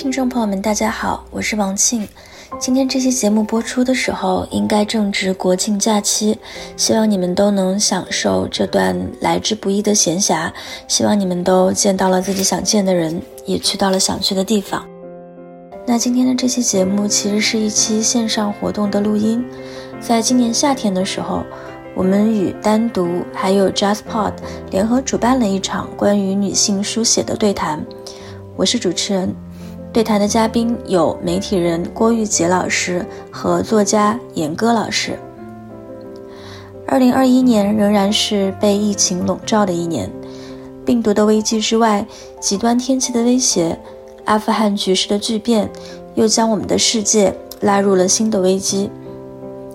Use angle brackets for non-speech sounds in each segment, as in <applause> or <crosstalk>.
听众朋友们，大家好，我是王庆。今天这期节目播出的时候，应该正值国庆假期，希望你们都能享受这段来之不易的闲暇。希望你们都见到了自己想见的人，也去到了想去的地方。那今天的这期节目其实是一期线上活动的录音，在今年夏天的时候，我们与单独还有 JustPod 联合主办了一场关于女性书写的对谈。我是主持人。对谈的嘉宾有媒体人郭玉洁老师和作家严歌老师。二零二一年仍然是被疫情笼罩的一年，病毒的危机之外，极端天气的威胁，阿富汗局势的巨变，又将我们的世界拉入了新的危机。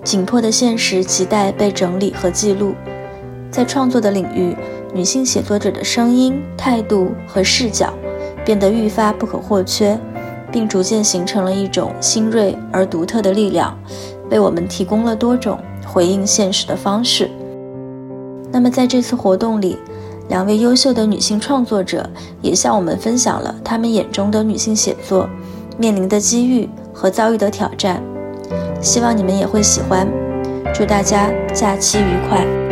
紧迫的现实亟待被整理和记录。在创作的领域，女性写作者的声音、态度和视角。变得愈发不可或缺，并逐渐形成了一种新锐而独特的力量，为我们提供了多种回应现实的方式。那么，在这次活动里，两位优秀的女性创作者也向我们分享了她们眼中的女性写作面临的机遇和遭遇的挑战。希望你们也会喜欢。祝大家假期愉快！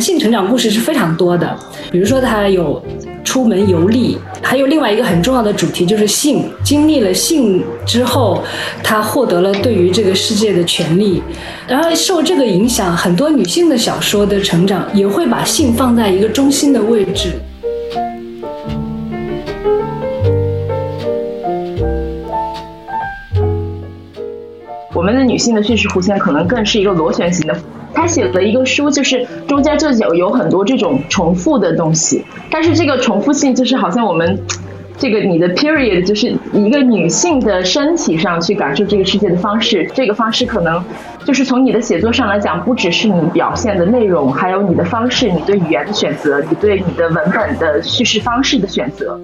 性成长故事是非常多的，比如说他有出门游历，还有另外一个很重要的主题就是性。经历了性之后，他获得了对于这个世界的权利。然后受这个影响，很多女性的小说的成长也会把性放在一个中心的位置。我们的女性的叙事弧线可能更是一个螺旋形的。他写了一个书，就是中间就有有很多这种重复的东西，但是这个重复性就是好像我们这个你的 period 就是一个女性的身体上去感受这个世界的方式，这个方式可能就是从你的写作上来讲，不只是你表现的内容，还有你的方式，你对语言的选择，你对你的文本的叙事方式的选择。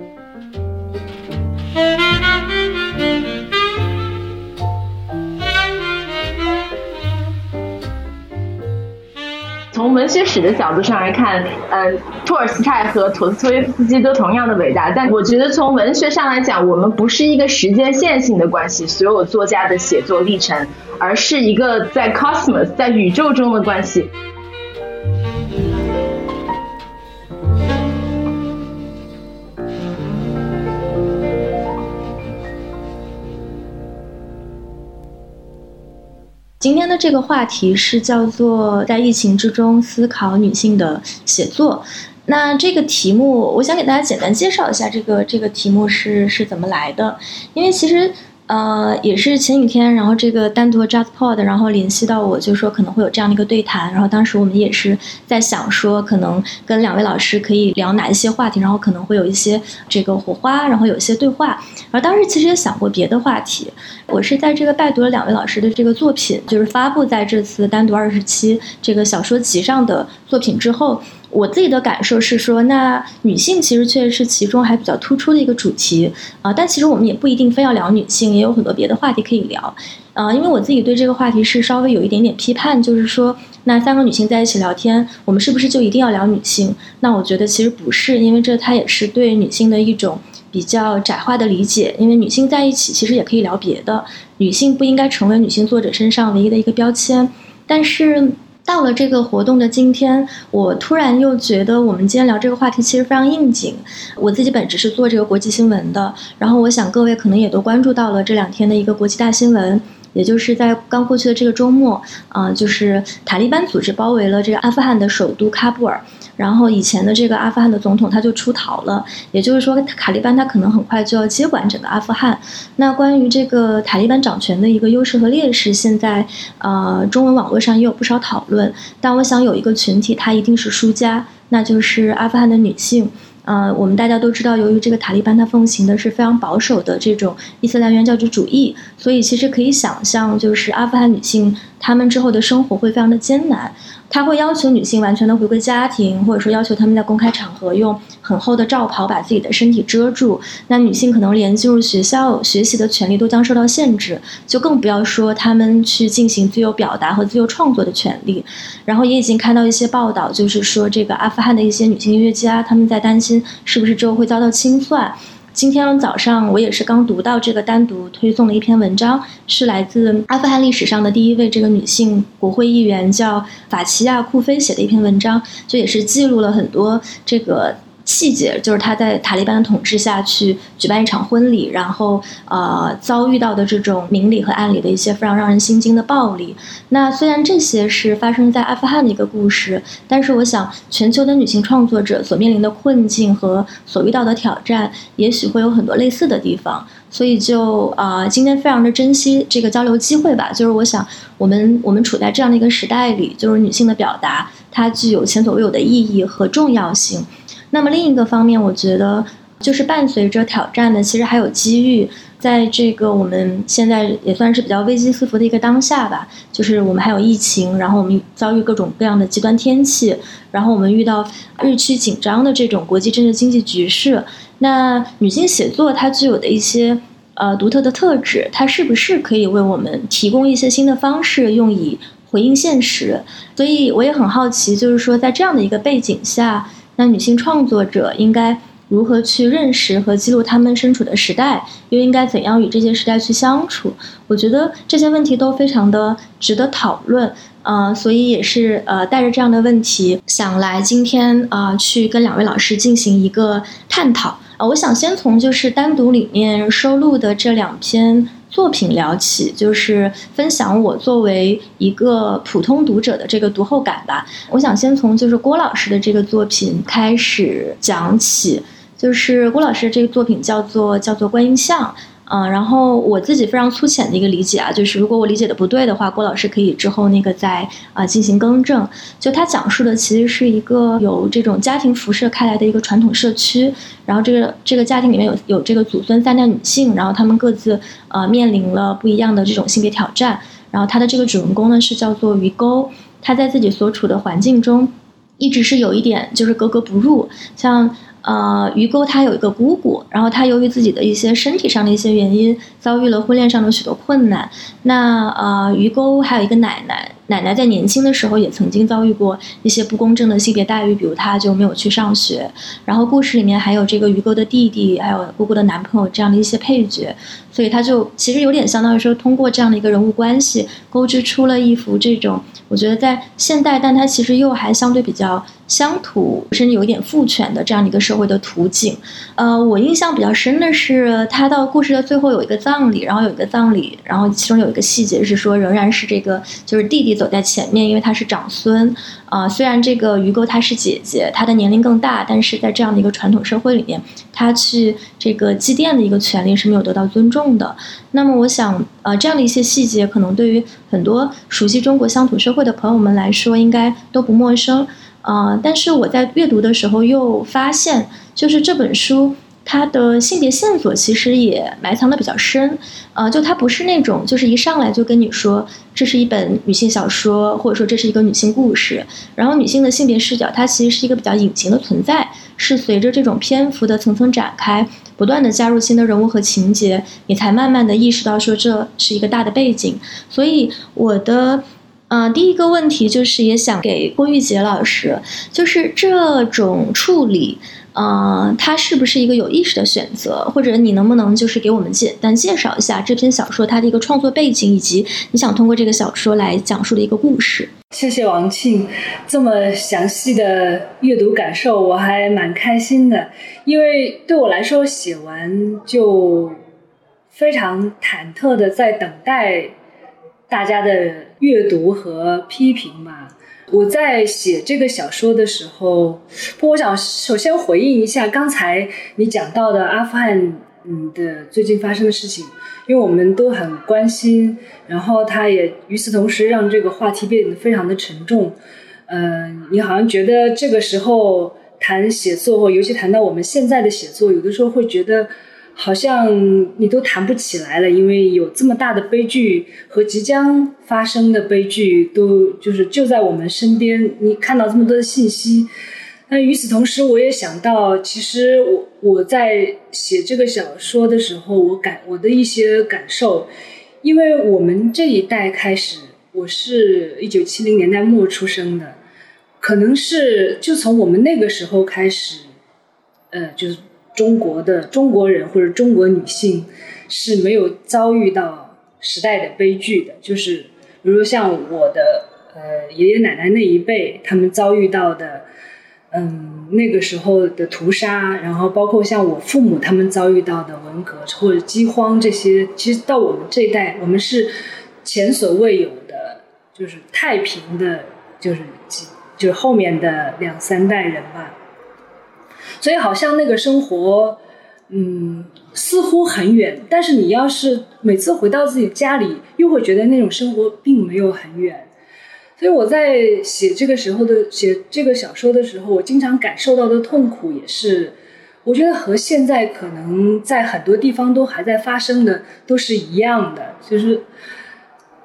从文学史的角度上来看，嗯，托尔斯泰和陀思妥耶夫斯基都同样的伟大。但我觉得从文学上来讲，我们不是一个时间线性的关系，所有作家的写作历程，而是一个在 cosmos 在宇宙中的关系。今天的这个话题是叫做在疫情之中思考女性的写作。那这个题目，我想给大家简单介绍一下，这个这个题目是是怎么来的。因为其实。呃，也是前几天，然后这个单独和 JustPod，然后联系到我，就说可能会有这样的一个对谈。然后当时我们也是在想说，可能跟两位老师可以聊哪一些话题，然后可能会有一些这个火花，然后有一些对话。然后当时其实也想过别的话题。我是在这个拜读了两位老师的这个作品，就是发布在这次单独二十七这个小说集上的作品之后。我自己的感受是说，那女性其实确实是其中还比较突出的一个主题啊，但其实我们也不一定非要聊女性，也有很多别的话题可以聊啊。因为我自己对这个话题是稍微有一点点批判，就是说，那三个女性在一起聊天，我们是不是就一定要聊女性？那我觉得其实不是，因为这它也是对女性的一种比较窄化的理解。因为女性在一起其实也可以聊别的，女性不应该成为女性作者身上唯一的一个标签，但是。到了这个活动的今天，我突然又觉得我们今天聊这个话题其实非常应景。我自己本职是做这个国际新闻的，然后我想各位可能也都关注到了这两天的一个国际大新闻。也就是在刚过去的这个周末，啊，就是塔利班组织包围了这个阿富汗的首都喀布尔，然后以前的这个阿富汗的总统他就出逃了，也就是说塔利班他可能很快就要接管整个阿富汗。那关于这个塔利班掌权的一个优势和劣势，现在呃中文网络上也有不少讨论，但我想有一个群体他一定是输家，那就是阿富汗的女性。呃，我们大家都知道，由于这个塔利班它奉行的是非常保守的这种伊斯兰原教旨主义，所以其实可以想象，就是阿富汗女性她们之后的生活会非常的艰难。他会要求女性完全的回归家庭，或者说要求他们在公开场合用很厚的罩袍把自己的身体遮住。那女性可能连进入学校学习的权利都将受到限制，就更不要说她们去进行自由表达和自由创作的权利。然后也已经看到一些报道，就是说这个阿富汗的一些女性音乐家，他们在担心是不是之后会遭到清算。今天早上我也是刚读到这个单独推送的一篇文章，是来自阿富汗历史上的第一位这个女性国会议员，叫法奇亚库菲写的一篇文章，就也是记录了很多这个。细节就是他在塔利班的统治下去举办一场婚礼，然后呃遭遇到的这种明里和暗里的一些非常让人心惊的暴力。那虽然这些是发生在阿富汗的一个故事，但是我想全球的女性创作者所面临的困境和所遇到的挑战，也许会有很多类似的地方。所以就啊，今天非常的珍惜这个交流机会吧。就是我想，我们我们处在这样的一个时代里，就是女性的表达，它具有前所未有的意义和重要性。那么另一个方面，我觉得就是伴随着挑战的，其实还有机遇。在这个我们现在也算是比较危机四伏的一个当下吧，就是我们还有疫情，然后我们遭遇各种各样的极端天气，然后我们遇到日趋紧张的这种国际政治经济局势。那女性写作它具有的一些呃独特的特质，它是不是可以为我们提供一些新的方式，用以回应现实？所以我也很好奇，就是说在这样的一个背景下。那女性创作者应该如何去认识和记录她们身处的时代，又应该怎样与这些时代去相处？我觉得这些问题都非常的值得讨论，呃，所以也是呃带着这样的问题，想来今天啊去跟两位老师进行一个探讨啊。我想先从就是单独里面收录的这两篇。作品聊起，就是分享我作为一个普通读者的这个读后感吧。我想先从就是郭老师的这个作品开始讲起，就是郭老师这个作品叫做叫做观音像。嗯，然后我自己非常粗浅的一个理解啊，就是如果我理解的不对的话，郭老师可以之后那个再啊进行更正。就他讲述的其实是一个有这种家庭辐射开来的一个传统社区，然后这个这个家庭里面有有这个祖孙三代女性，然后他们各自呃面临了不一样的这种性别挑战。然后他的这个主人公呢是叫做鱼钩，他在自己所处的环境中一直是有一点就是格格不入，像。呃，鱼钩它有一个姑姑，然后它由于自己的一些身体上的一些原因，遭遇了婚恋上的许多困难。那呃，鱼钩还有一个奶奶。奶奶在年轻的时候也曾经遭遇过一些不公正的性别待遇，比如她就没有去上学。然后故事里面还有这个鱼钩的弟弟，还有姑姑的男朋友这样的一些配角，所以他就其实有点相当于说通过这样的一个人物关系，勾织出了一幅这种我觉得在现代，但它其实又还相对比较乡土，甚至有一点父权的这样的一个社会的图景。呃，我印象比较深的是，他到故事的最后有一个葬葬礼，然后有一个葬礼，然后其中有一个细节是说，仍然是这个就是弟弟。走在前面，因为他是长孙，啊，虽然这个鱼钩她是姐姐，她的年龄更大，但是在这样的一个传统社会里面，她去这个祭奠的一个权利是没有得到尊重的。那么，我想，呃，这样的一些细节，可能对于很多熟悉中国乡土社会的朋友们来说，应该都不陌生，啊，但是我在阅读的时候又发现，就是这本书。它的性别线索其实也埋藏的比较深，呃，就它不是那种就是一上来就跟你说这是一本女性小说，或者说这是一个女性故事，然后女性的性别视角它其实是一个比较隐形的存在，是随着这种篇幅的层层展开，不断的加入新的人物和情节，你才慢慢的意识到说这是一个大的背景。所以我的，呃，第一个问题就是也想给郭玉洁老师，就是这种处理。呃，它是不是一个有意识的选择？或者你能不能就是给我们简单介绍一下这篇小说它的一个创作背景，以及你想通过这个小说来讲述的一个故事？谢谢王庆这么详细的阅读感受，我还蛮开心的，因为对我来说写完就非常忐忑的在等待大家的阅读和批评嘛。我在写这个小说的时候，不，我想首先回应一下刚才你讲到的阿富汗，嗯的最近发生的事情，因为我们都很关心，然后他也与此同时让这个话题变得非常的沉重，嗯，你好像觉得这个时候谈写作，或尤其谈到我们现在的写作，有的时候会觉得好像你都谈不起来了，因为有这么大的悲剧和即将发生的悲剧，都就是就在我们身边。你看到这么多的信息，那与此同时，我也想到，其实我我在写这个小说的时候，我感我的一些感受，因为我们这一代开始，我是一九七零年代末出生的。可能是就从我们那个时候开始，呃，就是中国的中国人或者中国女性是没有遭遇到时代的悲剧的。就是比如像我的呃爷爷奶奶那一辈，他们遭遇到的，嗯，那个时候的屠杀，然后包括像我父母他们遭遇到的文革或者饥荒这些，其实到我们这一代，我们是前所未有的，就是太平的，就是。就是后面的两三代人吧，所以好像那个生活，嗯，似乎很远。但是你要是每次回到自己家里，又会觉得那种生活并没有很远。所以我在写这个时候的写这个小说的时候，我经常感受到的痛苦也是，我觉得和现在可能在很多地方都还在发生的都是一样的，就是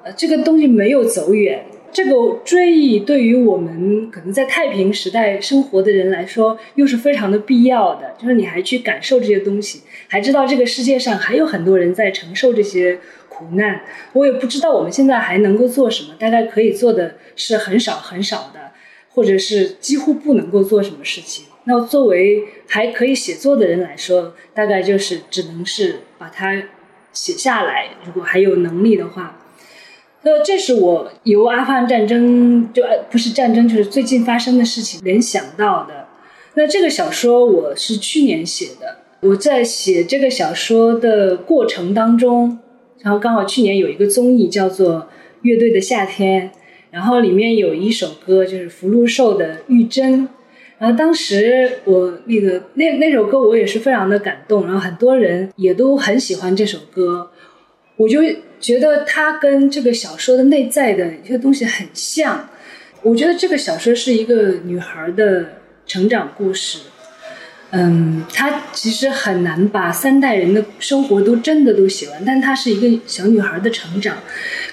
呃，这个东西没有走远。这个追忆对于我们可能在太平时代生活的人来说，又是非常的必要的。就是你还去感受这些东西，还知道这个世界上还有很多人在承受这些苦难。我也不知道我们现在还能够做什么，大概可以做的是很少很少的，或者是几乎不能够做什么事情。那作为还可以写作的人来说，大概就是只能是把它写下来。如果还有能力的话。那这是我由阿富汗战争就不是战争，就是最近发生的事情联想到的。那这个小说我是去年写的，我在写这个小说的过程当中，然后刚好去年有一个综艺叫做《乐队的夏天》，然后里面有一首歌就是福禄寿的《玉珍》，然后当时我那个那那首歌我也是非常的感动，然后很多人也都很喜欢这首歌，我就。觉得它跟这个小说的内在的一些东西很像，我觉得这个小说是一个女孩的成长故事，嗯，它其实很难把三代人的生活都真的都写完，但它是一个小女孩的成长，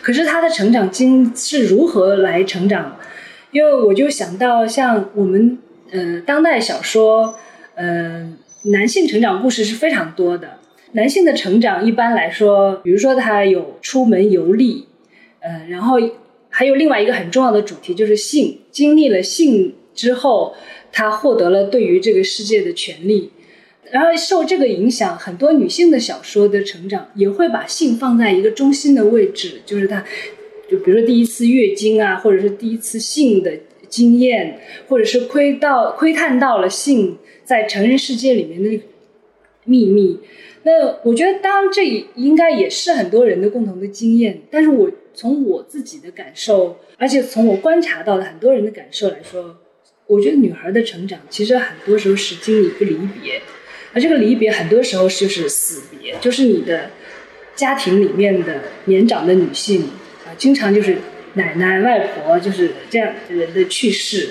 可是她的成长经是如何来成长？因为我就想到像我们呃当代小说，呃男性成长故事是非常多的。男性的成长一般来说，比如说他有出门游历，呃，然后还有另外一个很重要的主题就是性。经历了性之后，他获得了对于这个世界的权利。然后受这个影响，很多女性的小说的成长也会把性放在一个中心的位置，就是她，就比如说第一次月经啊，或者是第一次性的经验，或者是窥到窥探到了性在成人世界里面的秘密。那我觉得，当然这应该也是很多人的共同的经验。但是我从我自己的感受，而且从我观察到的很多人的感受来说，我觉得女孩的成长其实很多时候是经历一个离别，而这个离别很多时候就是死别，就是你的家庭里面的年长的女性啊，经常就是奶奶、外婆就是这样的人的去世，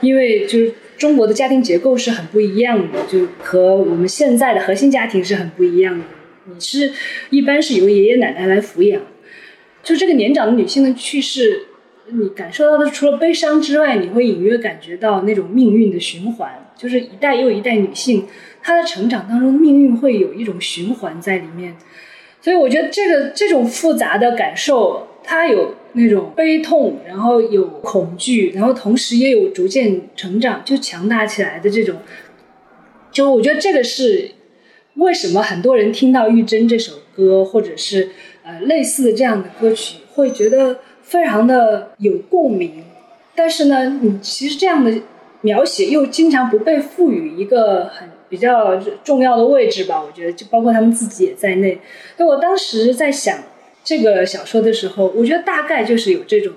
因为就是。中国的家庭结构是很不一样的，就和我们现在的核心家庭是很不一样的。你是一般是由爷爷奶奶来抚养，就这个年长的女性的去世，你感受到的除了悲伤之外，你会隐约感觉到那种命运的循环，就是一代又一代女性她的成长当中，命运会有一种循环在里面。所以我觉得这个这种复杂的感受，他有。那种悲痛，然后有恐惧，然后同时也有逐渐成长，就强大起来的这种。就我觉得这个是为什么很多人听到《玉珍》这首歌，或者是呃类似的这样的歌曲，会觉得非常的有共鸣。但是呢，你其实这样的描写又经常不被赋予一个很比较重要的位置吧？我觉得，就包括他们自己也在内。那我当时在想。这个小说的时候，我觉得大概就是有这种，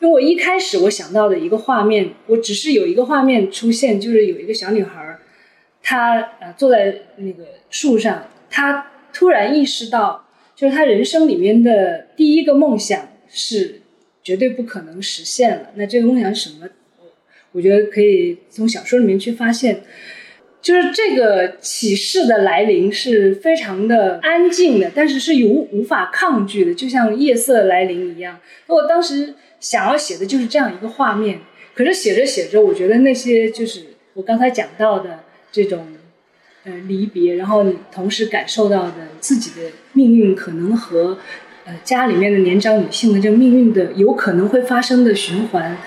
因为我一开始我想到的一个画面，我只是有一个画面出现，就是有一个小女孩，她呃坐在那个树上，她突然意识到，就是她人生里面的第一个梦想是绝对不可能实现了。那这个梦想是什么？我我觉得可以从小说里面去发现。就是这个启示的来临是非常的安静的，但是是无无法抗拒的，就像夜色来临一样。我当时想要写的就是这样一个画面，可是写着写着，我觉得那些就是我刚才讲到的这种，呃，离别，然后你同时感受到的自己的命运可能和，呃，家里面的年长女性的这个命运的有可能会发生的循环，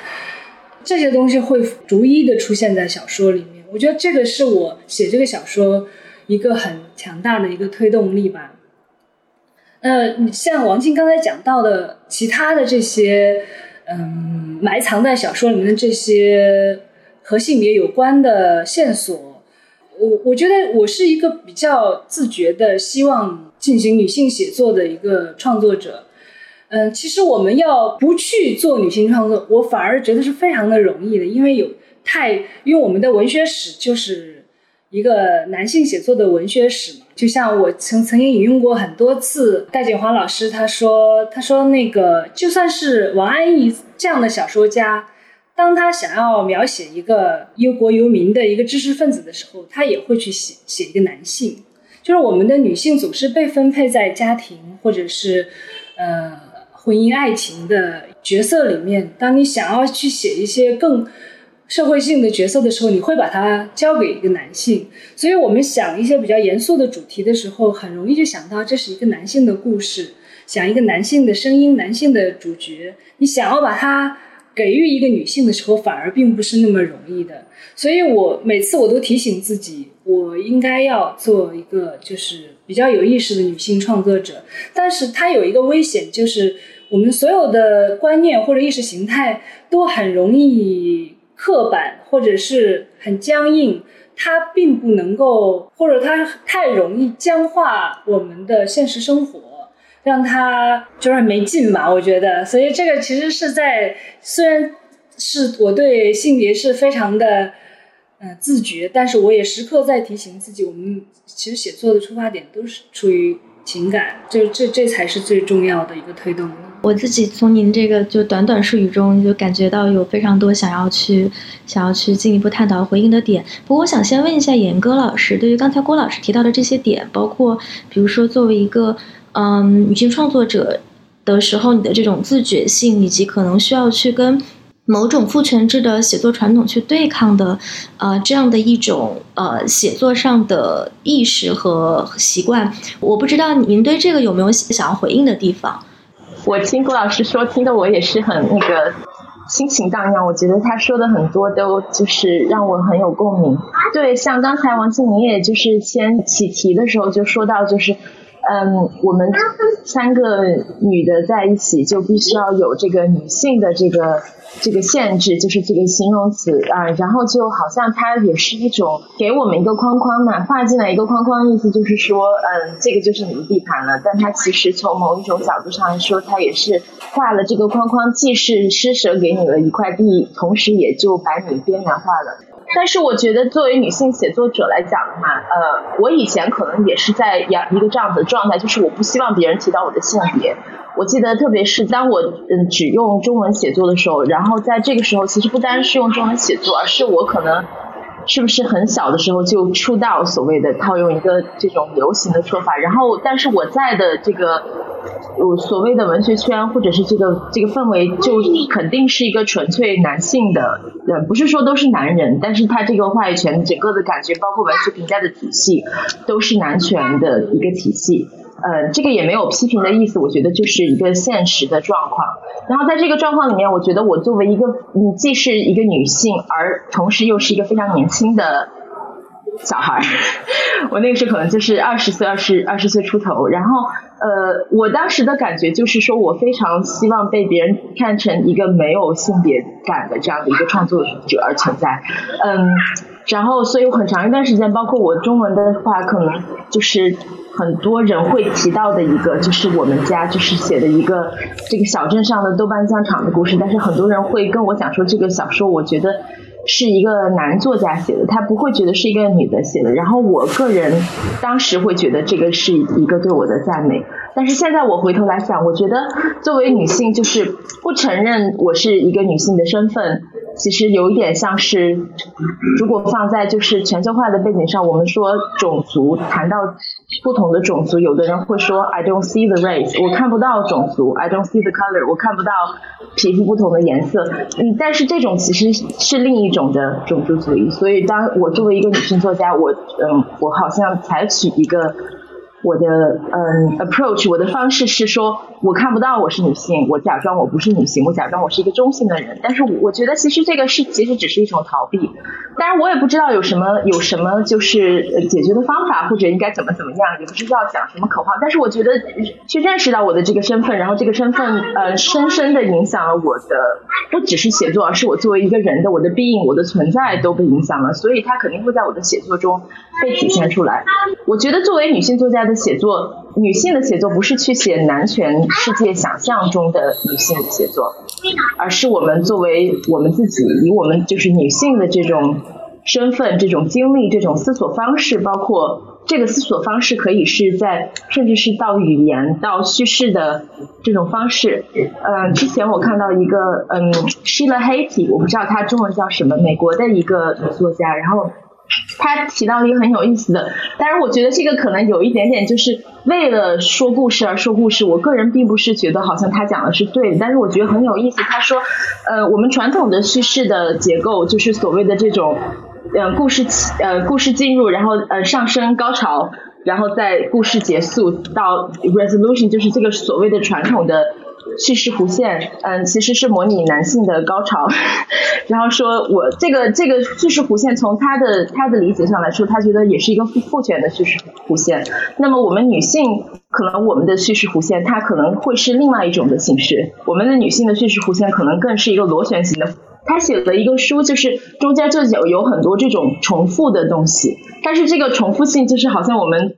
这些东西会逐一的出现在小说里面。我觉得这个是我写这个小说一个很强大的一个推动力吧。呃，像王静刚才讲到的其他的这些，嗯，埋藏在小说里面的这些和性别有关的线索，我我觉得我是一个比较自觉的希望进行女性写作的一个创作者。嗯，其实我们要不去做女性创作，我反而觉得是非常的容易的，因为有。太，因为我们的文学史就是一个男性写作的文学史嘛，就像我曾曾经引用过很多次戴锦华老师，他说，他说那个就算是王安忆这样的小说家，当他想要描写一个忧国忧民的一个知识分子的时候，他也会去写写一个男性，就是我们的女性总是被分配在家庭或者是呃婚姻爱情的角色里面，当你想要去写一些更。社会性的角色的时候，你会把它交给一个男性，所以我们想一些比较严肃的主题的时候，很容易就想到这是一个男性的故事，想一个男性的声音、男性的主角。你想要把它给予一个女性的时候，反而并不是那么容易的。所以我每次我都提醒自己，我应该要做一个就是比较有意识的女性创作者。但是它有一个危险，就是我们所有的观念或者意识形态都很容易。刻板或者是很僵硬，它并不能够，或者它太容易僵化我们的现实生活，让它就是没劲嘛。我觉得，所以这个其实是在，虽然是我对性别是非常的，呃，自觉，但是我也时刻在提醒自己，我们其实写作的出发点都是出于。情感，这这这才是最重要的一个推动。我自己从您这个就短短术语中就感觉到有非常多想要去想要去进一步探讨回应的点。不过我想先问一下严歌老师，对于刚才郭老师提到的这些点，包括比如说作为一个嗯女性创作者的时候，你的这种自觉性，以及可能需要去跟。某种父权制的写作传统去对抗的，呃，这样的一种呃写作上的意识和习惯，我不知道您对这个有没有想要回应的地方。我听郭老师说，听得我也是很那个心情荡漾。我觉得他说的很多都就是让我很有共鸣。对，像刚才王静，你也就是先起题的时候就说到，就是嗯，我们三个女的在一起就必须要有这个女性的这个。这个限制就是这个形容词啊，然后就好像它也是一种给我们一个框框嘛，画进来一个框框，意思就是说，嗯，这个就是你的地盘了。但它其实从某一种角度上来说，它也是画了这个框框，既是施舍给你了一块地，同时也就把你边缘化了。但是我觉得作为女性写作者来讲的话，呃，我以前可能也是在养一个这样子的状态，就是我不希望别人提到我的性别。我记得特别是当我嗯只用中文写作的时候，然后在这个时候，其实不单是用中文写作，而是我可能是不是很小的时候就出道，所谓的套用一个这种流行的说法。然后，但是我在的这个我所谓的文学圈或者是这个这个氛围，就肯定是一个纯粹男性的，呃，不是说都是男人，但是他这个话语权整个的感觉，包括文学评价的体系，都是男权的一个体系。呃，这个也没有批评的意思，我觉得就是一个现实的状况。然后在这个状况里面，我觉得我作为一个，你既是一个女性，而同时又是一个非常年轻的小孩儿，<laughs> 我那个时候可能就是二十岁、二十二十岁出头。然后，呃，我当时的感觉就是说，我非常希望被别人看成一个没有性别感的这样的一个创作者而存在。嗯，然后，所以很长一段时间，包括我中文的话，可能就是。很多人会提到的一个，就是我们家就是写的一个这个小镇上的豆瓣酱厂的故事，但是很多人会跟我讲说，这个小说我觉得是一个男作家写的，他不会觉得是一个女的写的。然后我个人当时会觉得这个是一个对我的赞美，但是现在我回头来想，我觉得作为女性，就是不承认我是一个女性的身份。其实有一点像是，如果放在就是全球化的背景上，我们说种族，谈到不同的种族，有的人会说 I don't see the race，我看不到种族，I don't see the color，我看不到皮肤不同的颜色。嗯，但是这种其实是另一种的种族主义。所以，当我作为一个女性作家，我嗯，我好像采取一个。我的嗯，approach 我的方式是说，我看不到我是女性，我假装我不是女性，我假装我是一个中性的人。但是我觉得其实这个是其实只是一种逃避。当然我也不知道有什么有什么就是解决的方法，或者应该怎么怎么样，也不知道讲什么口号。但是我觉得去认识到我的这个身份，然后这个身份呃深深的影响了我的不只是写作，而是我作为一个人的我的 being 我的存在都被影响了。所以它肯定会在我的写作中被体现出来。我觉得作为女性作家的。写作，女性的写作不是去写男权世界想象中的女性的写作，而是我们作为我们自己，以我们就是女性的这种身份、这种经历、这种思索方式，包括这个思索方式可以是在，甚至是到语言、到叙事的这种方式。嗯，之前我看到一个嗯，Sheila Heti，我不知道她中文叫什么，美国的一个作家，然后。他提到一个很有意思的，但是我觉得这个可能有一点点就是为了说故事而说故事。我个人并不是觉得好像他讲的是对的，但是我觉得很有意思。他说，呃，我们传统的叙事的结构就是所谓的这种，呃，故事起呃故事进入，然后呃上升高潮，然后在故事结束到 resolution，就是这个所谓的传统的。叙事弧线，嗯，其实是模拟男性的高潮。<laughs> 然后说我这个这个叙事弧线，从他的他的理解上来说，他觉得也是一个父父权的叙事弧线。那么我们女性，可能我们的叙事弧线，它可能会是另外一种的形式。我们的女性的叙事弧线，可能更是一个螺旋形的。他写了一个书，就是中间就有有很多这种重复的东西，但是这个重复性，就是好像我们。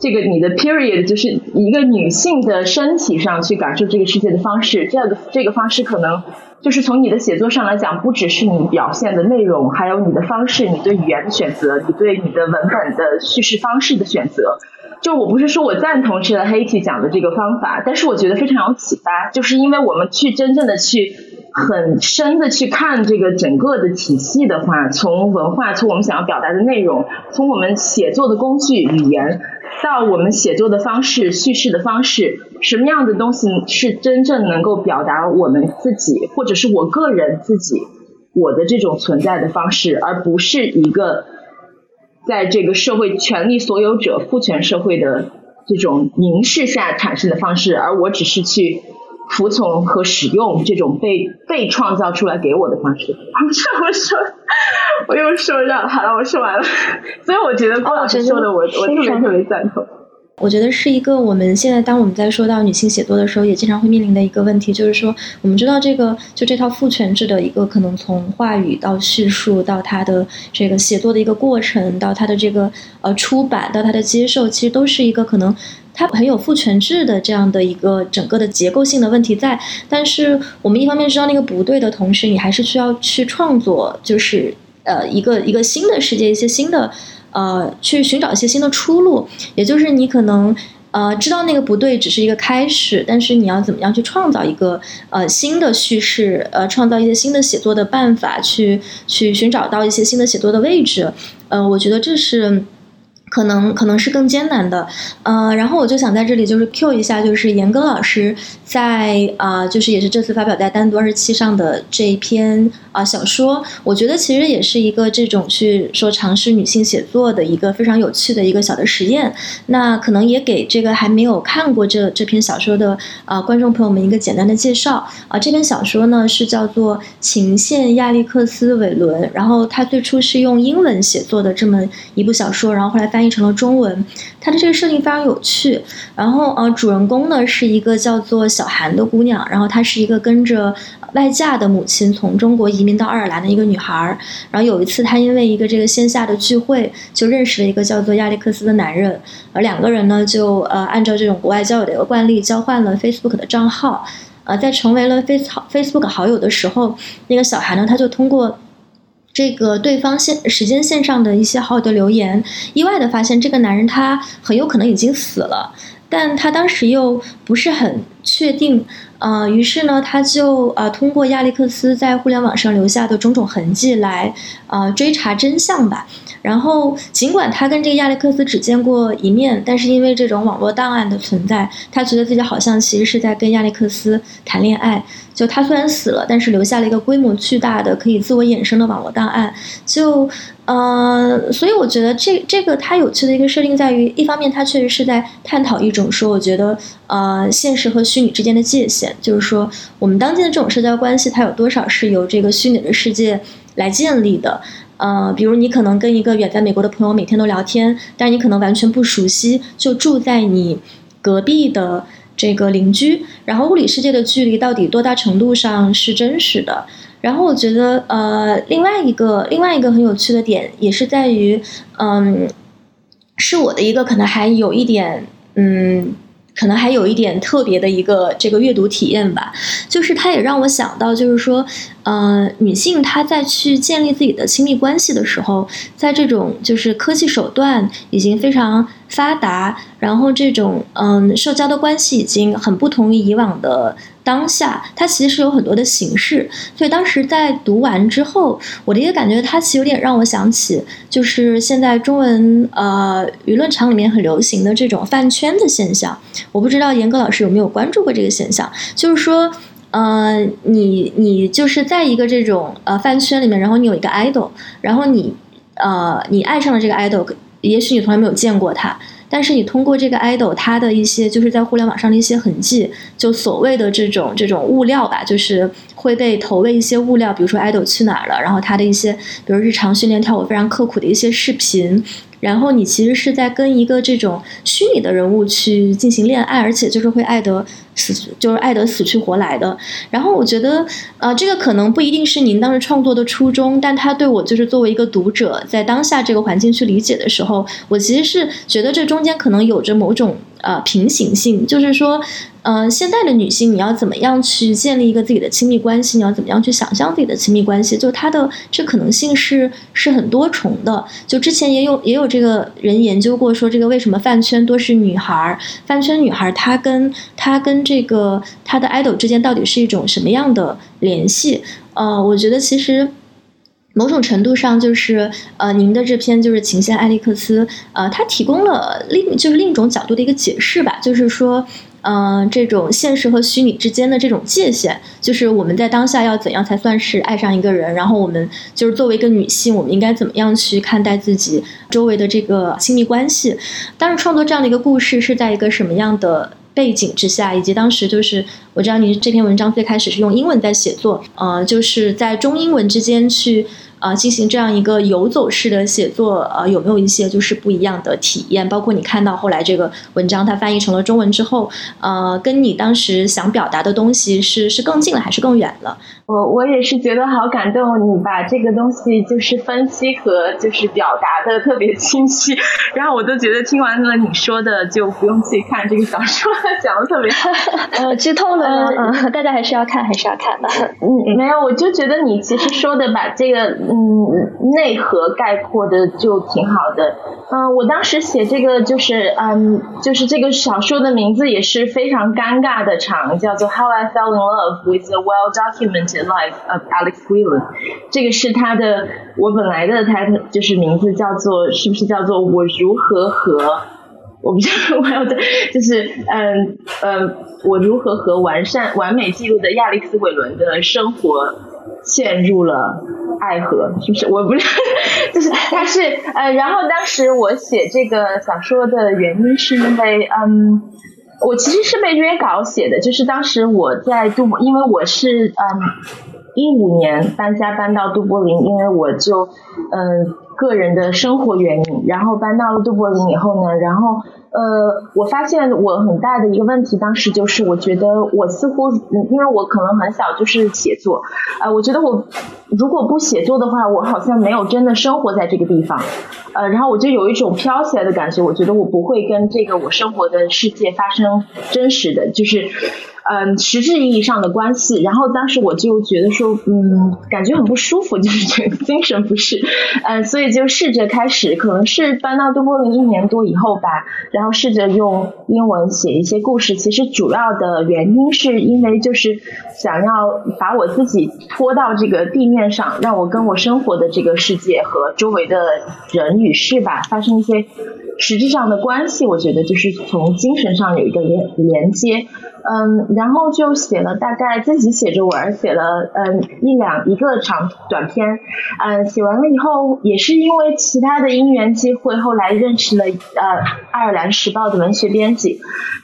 这个你的 period 就是一个女性的身体上去感受这个世界的方式，这样的这个方式可能就是从你的写作上来讲，不只是你表现的内容，还有你的方式，你对语言的选择，你对你的文本的叙事方式的选择。就我不是说我赞同这个黑 y 讲的这个方法，但是我觉得非常有启发，就是因为我们去真正的去很深的去看这个整个的体系的话，从文化，从我们想要表达的内容，从我们写作的工具语言。到我们写作的方式、叙事的方式，什么样的东西是真正能够表达我们自己，或者是我个人自己我的这种存在的方式，而不是一个在这个社会权力所有者、父权社会的这种凝视下产生的方式，而我只是去。服从和使用这种被被创造出来给我的方式，<laughs> 这么说，我又说了，好了，我说完了。所以我觉得郭老师说的，我我特别特别赞同。我觉得是一个我们现在当我们在说到女性写作的时候，也经常会面临的一个问题，就是说，我们知道这个就这套父权制的一个可能从话语到叙述到它的这个写作的一个过程，到它的这个呃出版到它的接受，其实都是一个可能。它很有父权制的这样的一个整个的结构性的问题在，但是我们一方面知道那个不对的同时，你还是需要去创作，就是呃一个一个新的世界，一些新的呃去寻找一些新的出路。也就是你可能呃知道那个不对只是一个开始，但是你要怎么样去创造一个呃新的叙事，呃创造一些新的写作的办法，去去寻找到一些新的写作的位置。呃，我觉得这是。可能可能是更艰难的，呃，然后我就想在这里就是 Q 一下，就是严歌老师在啊，就是也是这次发表在单独二十七上的这一篇啊小说，我觉得其实也是一个这种去说尝试女性写作的一个非常有趣的一个小的实验。那可能也给这个还没有看过这这篇小说的啊观众朋友们一个简单的介绍啊，这篇小说呢是叫做《情陷亚历克斯韦伦》，然后它最初是用英文写作的这么一部小说，然后后来翻。翻译成了中文，它的这个设定非常有趣。然后，呃，主人公呢是一个叫做小韩的姑娘，然后她是一个跟着外嫁的母亲从中国移民到爱尔兰的一个女孩。然后有一次，她因为一个这个线下的聚会，就认识了一个叫做亚历克斯的男人，而两个人呢就呃按照这种国外交友的一个惯例，交换了 Facebook 的账号。呃，在成为了 Face Facebook 好友的时候，那个小韩呢，他就通过。<laughs> 这个对方线时间线上的一些好友的留言，意外的发现这个男人他很有可能已经死了。但他当时又不是很确定，呃，于是呢，他就呃通过亚历克斯在互联网上留下的种种痕迹来呃追查真相吧。然后，尽管他跟这个亚历克斯只见过一面，但是因为这种网络档案的存在，他觉得自己好像其实是在跟亚历克斯谈恋爱。就他虽然死了，但是留下了一个规模巨大的可以自我衍生的网络档案。就，呃，所以我觉得这这个它有趣的一个设定在于，一方面它确实是在探讨一种说，我觉得呃现实和虚拟之间的界限，就是说我们当今的这种社交关系，它有多少是由这个虚拟的世界来建立的。呃，比如你可能跟一个远在美国的朋友每天都聊天，但你可能完全不熟悉，就住在你隔壁的。这个邻居，然后物理世界的距离到底多大程度上是真实的？然后我觉得，呃，另外一个另外一个很有趣的点也是在于，嗯，是我的一个可能还有一点，嗯。可能还有一点特别的一个这个阅读体验吧，就是它也让我想到，就是说，呃，女性她在去建立自己的亲密关系的时候，在这种就是科技手段已经非常发达，然后这种嗯社交的关系已经很不同于以往的。当下，它其实有很多的形式，所以当时在读完之后，我的一个感觉，它其实有点让我想起，就是现在中文呃舆论场里面很流行的这种饭圈的现象。我不知道严格老师有没有关注过这个现象，就是说，呃，你你就是在一个这种呃饭圈里面，然后你有一个 idol，然后你呃你爱上了这个 idol，也许你从来没有见过他。但是你通过这个 idol，他的一些就是在互联网上的一些痕迹，就所谓的这种这种物料吧，就是会被投喂一些物料，比如说 idol 去哪儿了，然后他的一些，比如日常训练跳舞非常刻苦的一些视频。然后你其实是在跟一个这种虚拟的人物去进行恋爱，而且就是会爱得死，就是爱得死去活来的。然后我觉得，呃，这个可能不一定是您当时创作的初衷，但他对我就是作为一个读者，在当下这个环境去理解的时候，我其实是觉得这中间可能有着某种。呃，平行性就是说，呃，现在的女性，你要怎么样去建立一个自己的亲密关系？你要怎么样去想象自己的亲密关系？就它的这可能性是是很多重的。就之前也有也有这个人研究过，说这个为什么饭圈多是女孩儿？饭圈女孩儿她跟她跟这个她的 idol 之间到底是一种什么样的联系？呃，我觉得其实。某种程度上，就是呃，您的这篇就是《情线艾利克斯》，呃，它提供了另就是另一种角度的一个解释吧，就是说，嗯，这种现实和虚拟之间的这种界限，就是我们在当下要怎样才算是爱上一个人，然后我们就是作为一个女性，我们应该怎么样去看待自己周围的这个亲密关系？当时创作这样的一个故事是在一个什么样的背景之下，以及当时就是我知道你这篇文章最开始是用英文在写作，呃，就是在中英文之间去。呃，进行这样一个游走式的写作，呃，有没有一些就是不一样的体验？包括你看到后来这个文章它翻译成了中文之后，呃，跟你当时想表达的东西是是更近了还是更远了？我我也是觉得好感动，你把这个东西就是分析和就是表达的特别清晰，<laughs> 然后我都觉得听完了你说的就不用去看这个小说，讲的特别呃剧透了嗯嗯，大家还是要看还是要看的。嗯，没有，我就觉得你其实说的把这个。嗯，内核概括的就挺好的。嗯，我当时写这个就是，嗯，就是这个小说的名字也是非常尴尬的长，叫做《How I Fell in Love with the Well-Documented Life of Alex Whelan》。这个是他的，我本来的他就是名字叫做，是不是叫做我如何和？我不知道我要的，就是嗯呃，我如何和完善完美记录的亚历克斯·韦伦的生活。陷入了爱河，是不是？我不是，就是他是呃，然后当时我写这个小说的原因是因为，嗯，我其实是被约稿写的，就是当时我在杜，因为我是嗯一五年搬家搬到杜柏林，因为我就嗯个人的生活原因，然后搬到了杜柏林以后呢，然后。呃，我发现我很大的一个问题，当时就是我觉得我似乎，因为我可能很小就是写作，呃，我觉得我如果不写作的话，我好像没有真的生活在这个地方，呃，然后我就有一种飘起来的感觉，我觉得我不会跟这个我生活的世界发生真实的就是。嗯，实质意义上的关系。然后当时我就觉得说，嗯，感觉很不舒服，<laughs> 就是觉得精神不适，嗯，所以就试着开始，可能是搬到都柏林一年多以后吧，然后试着用英文写一些故事。其实主要的原因是因为就是想要把我自己拖到这个地面上，让我跟我生活的这个世界和周围的人与事吧发生一些实质上的关系。我觉得就是从精神上有一个连连接。嗯，然后就写了大概自己写着玩，写了嗯一两一个长短篇，嗯，写完了以后也是因为其他的因缘机会，后来认识了呃爱尔兰时报的文学编辑，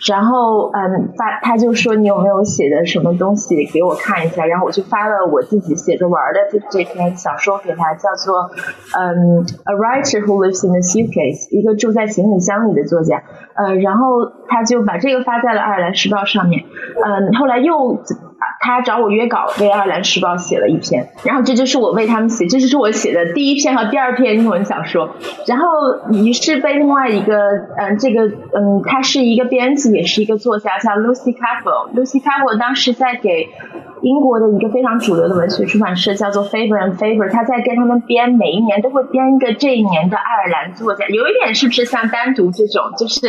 然后嗯发他就说你有没有写的什么东西给我看一下，然后我就发了我自己写着玩的这这篇小说给他，叫做嗯 A writer who lives in a suitcase，一个住在行李箱里的作家，呃，然后他就把这个发在了爱尔兰时报上面。嗯，后来又他找我约稿，为《爱尔兰时报》写了一篇，然后这就是我为他们写，这就是我写的第一篇和第二篇英文小说。然后于是被另外一个嗯，这个嗯，他是一个编辑，也是一个作家，叫 Lucy c a p e l Lucy c a p e l 当时在给英国的一个非常主流的文学出版社叫做 Faber and Faber，他在跟他们编，每一年都会编一个这一年的爱尔兰作家，有一点是不是像单独这种，就是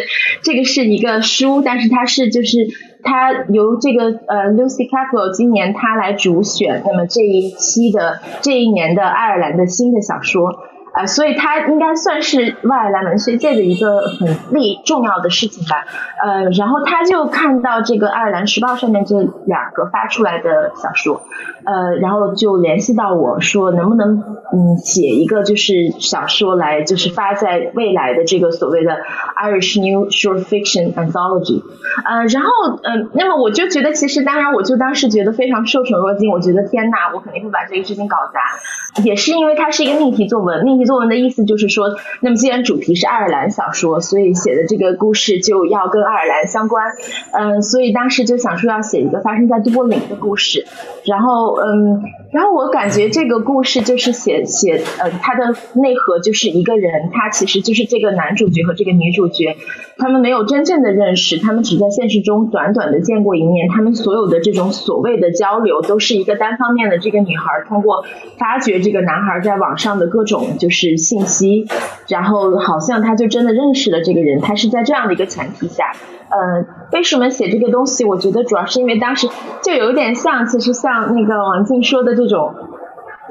这个是一个书，但是它是就是。他由这个呃 Lucy Capital 今年他来主选，那么这一期的这一年的爱尔兰的新的小说。啊，所以它应该算是外来文学界的一个很利重要的事情吧。呃，然后他就看到这个《爱尔兰时报》上面这两个发出来的小说，呃，然后就联系到我说，能不能嗯写一个就是小说来，就是发在未来的这个所谓的 Irish New Short Fiction Anthology。呃，然后嗯，那么我就觉得，其实当然，我就当时觉得非常受宠若惊，我觉得天哪，我肯定会把这个事情搞砸。也是因为它是一个命题作文，命题。作文的意思就是说，那么既然主题是爱尔兰小说，所以写的这个故事就要跟爱尔兰相关。嗯，所以当时就想说要写一个发生在都柏林的故事。然后，嗯，然后我感觉这个故事就是写写，呃，它的内核就是一个人，他其实就是这个男主角和这个女主角，他们没有真正的认识，他们只在现实中短短的见过一面，他们所有的这种所谓的交流，都是一个单方面的。这个女孩通过发掘这个男孩在网上的各种就是。信息，然后好像他就真的认识了这个人，他是在这样的一个前提下，呃，为什么写这个东西？我觉得主要是因为当时就有点像，其实像那个王静说的这这种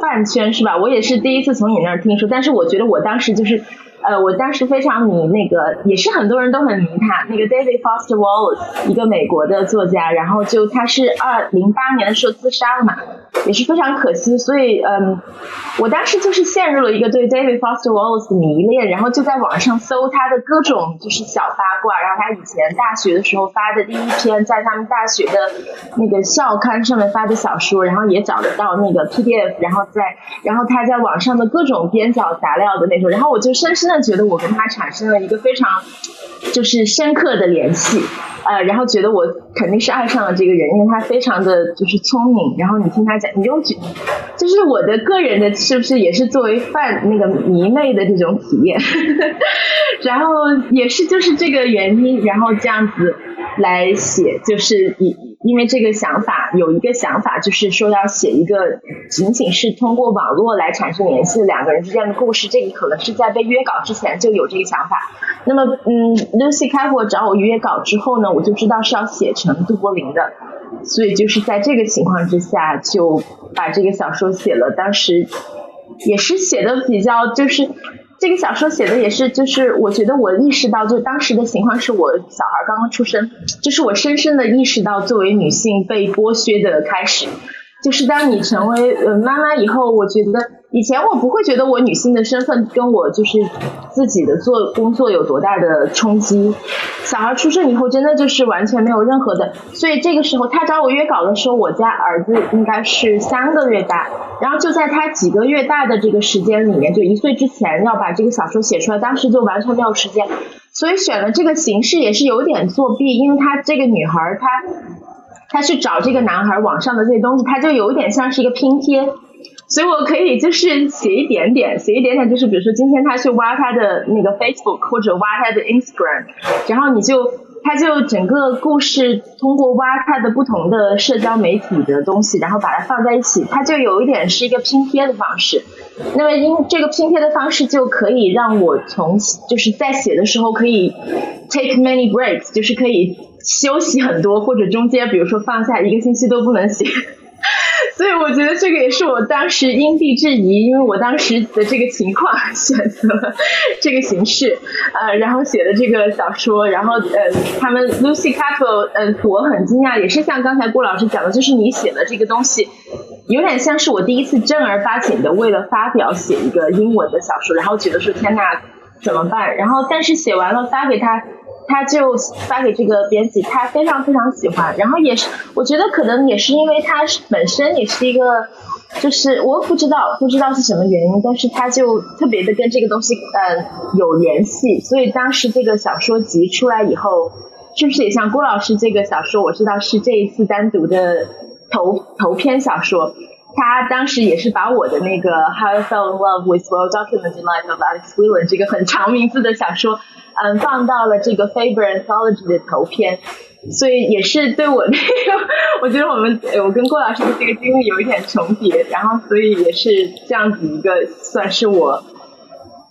饭圈是吧？我也是第一次从你那儿听说，但是我觉得我当时就是。呃，我当时非常迷那个，也是很多人都很迷他那个 David Foster Wallace，一个美国的作家，然后就他是二零八年的时候自杀了嘛，也是非常可惜，所以嗯，我当时就是陷入了一个对 David Foster Wallace 的迷恋，然后就在网上搜他的各种就是小八卦，然后他以前大学的时候发的第一篇在他们大学的那个校刊上面发的小说，然后也找得到那个 PDF，然后在然后他在网上的各种边角杂料的那种，然后我就深深的。觉得我跟他产生了一个非常就是深刻的联系，呃，然后觉得我肯定是爱上了这个人，因为他非常的就是聪明。然后你听他你就觉就是我的个人的，是不是也是作为范那个迷妹的这种体验？<laughs> 然后也是就是这个原因，然后这样子来写，就是以。因为这个想法有一个想法，就是说要写一个仅仅是通过网络来产生联系的两个人之间的故事。这个可能是在被约稿之前就有这个想法。那么，嗯，Lucy 开过找我约稿之后呢，我就知道是要写成杜柏林的，所以就是在这个情况之下，就把这个小说写了。当时也是写的比较就是。这个小说写的也是，就是我觉得我意识到，就当时的情况是我小孩刚刚出生，就是我深深的意识到作为女性被剥削的开始，就是当你成为呃妈妈以后，我觉得。以前我不会觉得我女性的身份跟我就是自己的做工作有多大的冲击。小孩出生以后，真的就是完全没有任何的。所以这个时候他找我约稿的时候，我家儿子应该是三个月大。然后就在他几个月大的这个时间里面，就一岁之前要把这个小说写出来，当时就完全没有时间。所以选了这个形式也是有点作弊，因为他这个女孩她她去找这个男孩网上的这些东西，他就有点像是一个拼贴。所以我可以就是写一点点，写一点点，就是比如说今天他去挖他的那个 Facebook 或者挖他的 Instagram，然后你就他就整个故事通过挖他的不同的社交媒体的东西，然后把它放在一起，它就有一点是一个拼贴的方式。那么因这个拼贴的方式就可以让我从就是在写的时候可以 take many breaks，就是可以休息很多，或者中间比如说放下一个星期都不能写。所以我觉得这个也是我当时因地制宜，因为我当时的这个情况选择了这个形式，呃，然后写的这个小说，然后呃，他们 Lucy Cato，呃，我很惊讶，也是像刚才郭老师讲的，就是你写的这个东西，有点像是我第一次正儿八经的为了发表写一个英文的小说，然后觉得说天呐，怎么办？然后但是写完了发给他。他就发给这个编辑，他非常非常喜欢。然后也是，我觉得可能也是因为他本身也是一个，就是我不知道不知道是什么原因，但是他就特别的跟这个东西呃有联系。所以当时这个小说集出来以后，是不是也像郭老师这个小说？我知道是这一次单独的头头篇小说。他当时也是把我的那个 How I Fell in Love with Well Documented Life of Alex Whelan 这个很长名字的小说。嗯，放到了这个 Faber Anthology 的头篇，所以也是对我那个，我觉得我们我跟郭老师的这个经历有一点重叠，然后所以也是这样子一个，算是我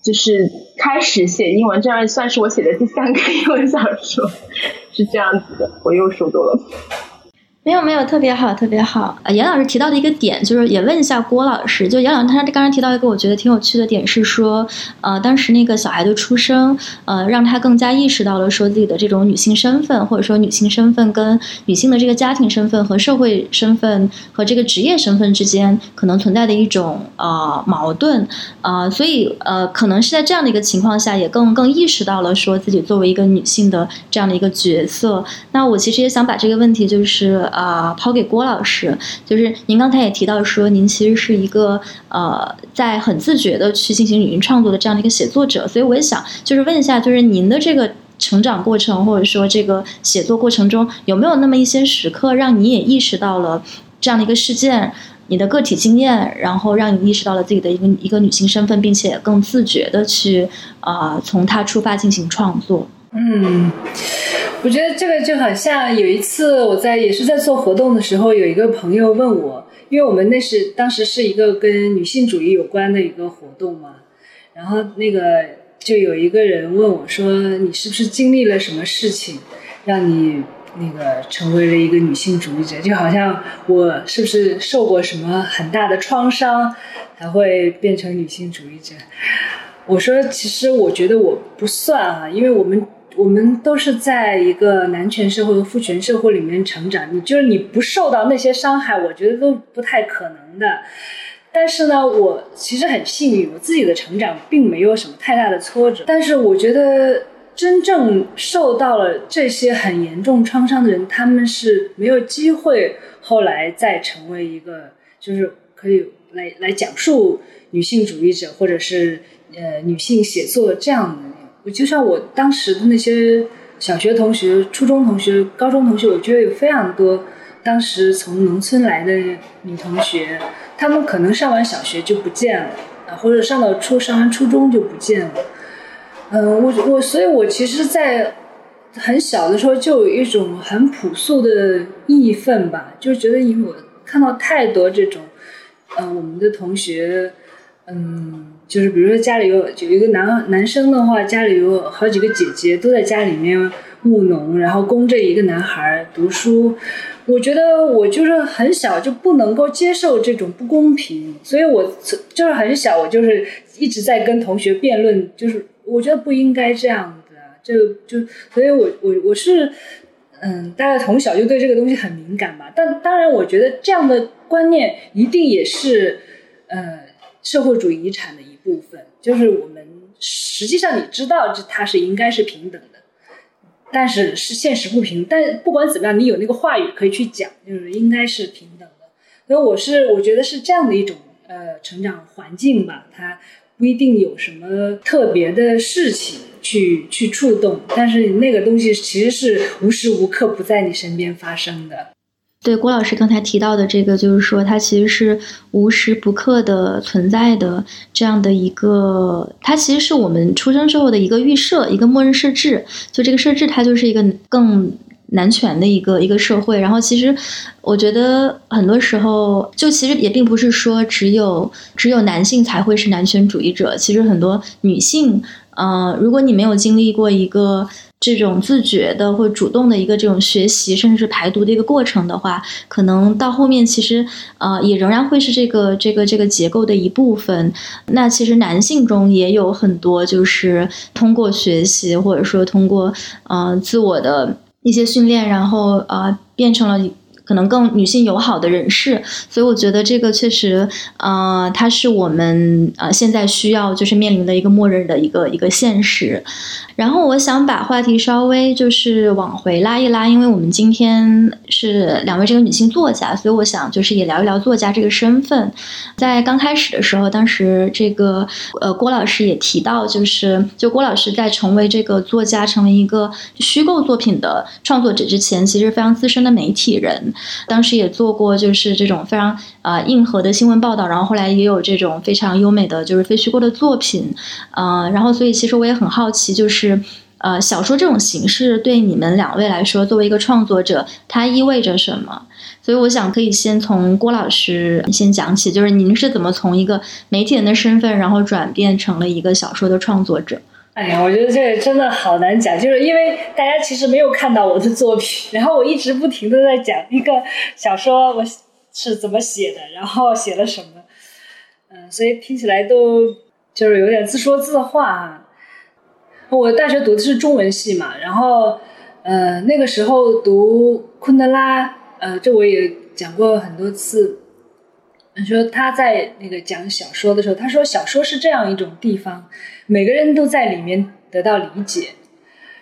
就是开始写英文，这样算是我写的第三个英文小说，是这样子的，我又说多了。没有没有，特别好特别好。呃，严老师提到的一个点，就是也问一下郭老师，就严老师他刚才提到一个我觉得挺有趣的点是说，呃，当时那个小孩的出生，呃，让他更加意识到了说自己的这种女性身份，或者说女性身份跟女性的这个家庭身份和社会身份和这个职业身份之间可能存在的一种呃矛盾，呃，所以呃，可能是在这样的一个情况下，也更更意识到了说自己作为一个女性的这样的一个角色。那我其实也想把这个问题就是。啊，抛给郭老师，就是您刚才也提到说，您其实是一个呃，在很自觉的去进行语音创作的这样的一个写作者，所以我也想就是问一下，就是您的这个成长过程，或者说这个写作过程中，有没有那么一些时刻，让你也意识到了这样的一个事件，你的个体经验，然后让你意识到了自己的一个一个女性身份，并且更自觉的去啊从它出发进行创作。嗯。我觉得这个就好像有一次我在也是在做活动的时候，有一个朋友问我，因为我们那是当时是一个跟女性主义有关的一个活动嘛，然后那个就有一个人问我说：“你是不是经历了什么事情，让你那个成为了一个女性主义者？就好像我是不是受过什么很大的创伤，才会变成女性主义者？”我说：“其实我觉得我不算啊，因为我们。”我们都是在一个男权社会和父权社会里面成长，你就是你不受到那些伤害，我觉得都不太可能的。但是呢，我其实很幸运，我自己的成长并没有什么太大的挫折。但是我觉得真正受到了这些很严重创伤的人，他们是没有机会后来再成为一个就是可以来来讲述女性主义者或者是呃女性写作这样的。我就像我当时的那些小学同学、初中同学、高中同学，我觉得有非常多当时从农村来的女同学，她们可能上完小学就不见了，啊，或者上到初上完初中就不见了。嗯，我我所以，我其实，在很小的时候就有一种很朴素的义愤吧，就觉得因为我看到太多这种，嗯，我们的同学，嗯。就是比如说家里有有一个男男生的话，家里有好几个姐姐都在家里面务农，然后供着一个男孩读书。我觉得我就是很小就不能够接受这种不公平，所以我就是很小，我就是一直在跟同学辩论，就是我觉得不应该这样的，就就所以我我我是嗯，大概从小就对这个东西很敏感吧。但当然，我觉得这样的观念一定也是呃社会主义遗产的一。部分就是我们实际上你知道这它是应该是平等的，但是是现实不平。但不管怎么样，你有那个话语可以去讲，就是应该是平等的。所以我是我觉得是这样的一种呃成长环境吧，它不一定有什么特别的事情去 <laughs> 去触动，但是那个东西其实是无时无刻不在你身边发生的。对郭老师刚才提到的这个，就是说它其实是无时不刻的存在的这样的一个，它其实是我们出生之后的一个预设，一个默认设置。就这个设置，它就是一个更男权的一个一个社会。然后其实我觉得很多时候，就其实也并不是说只有只有男性才会是男权主义者，其实很多女性，呃，如果你没有经历过一个。这种自觉的或主动的一个这种学习，甚至是排毒的一个过程的话，可能到后面其实呃也仍然会是这个这个这个结构的一部分。那其实男性中也有很多就是通过学习或者说通过呃自我的一些训练，然后呃变成了。可能更女性友好的人士，所以我觉得这个确实，呃，它是我们呃现在需要就是面临的一个默认的一个一个现实。然后我想把话题稍微就是往回拉一拉，因为我们今天是两位这个女性作家，所以我想就是也聊一聊作家这个身份。在刚开始的时候，当时这个呃郭老师也提到，就是就郭老师在成为这个作家，成为一个虚构作品的创作者之前，其实非常资深的媒体人。当时也做过，就是这种非常呃硬核的新闻报道，然后后来也有这种非常优美的就是非虚构的作品，呃，然后所以其实我也很好奇，就是呃小说这种形式对你们两位来说，作为一个创作者，它意味着什么？所以我想可以先从郭老师先讲起，就是您是怎么从一个媒体人的身份，然后转变成了一个小说的创作者？哎呀，我觉得这真的好难讲，就是因为大家其实没有看到我的作品，然后我一直不停的在讲一个小说我是怎么写的，然后写了什么，嗯，所以听起来都就是有点自说自话。我大学读的是中文系嘛，然后呃那个时候读昆德拉，呃这我也讲过很多次。你说他在那个讲小说的时候，他说小说是这样一种地方，每个人都在里面得到理解。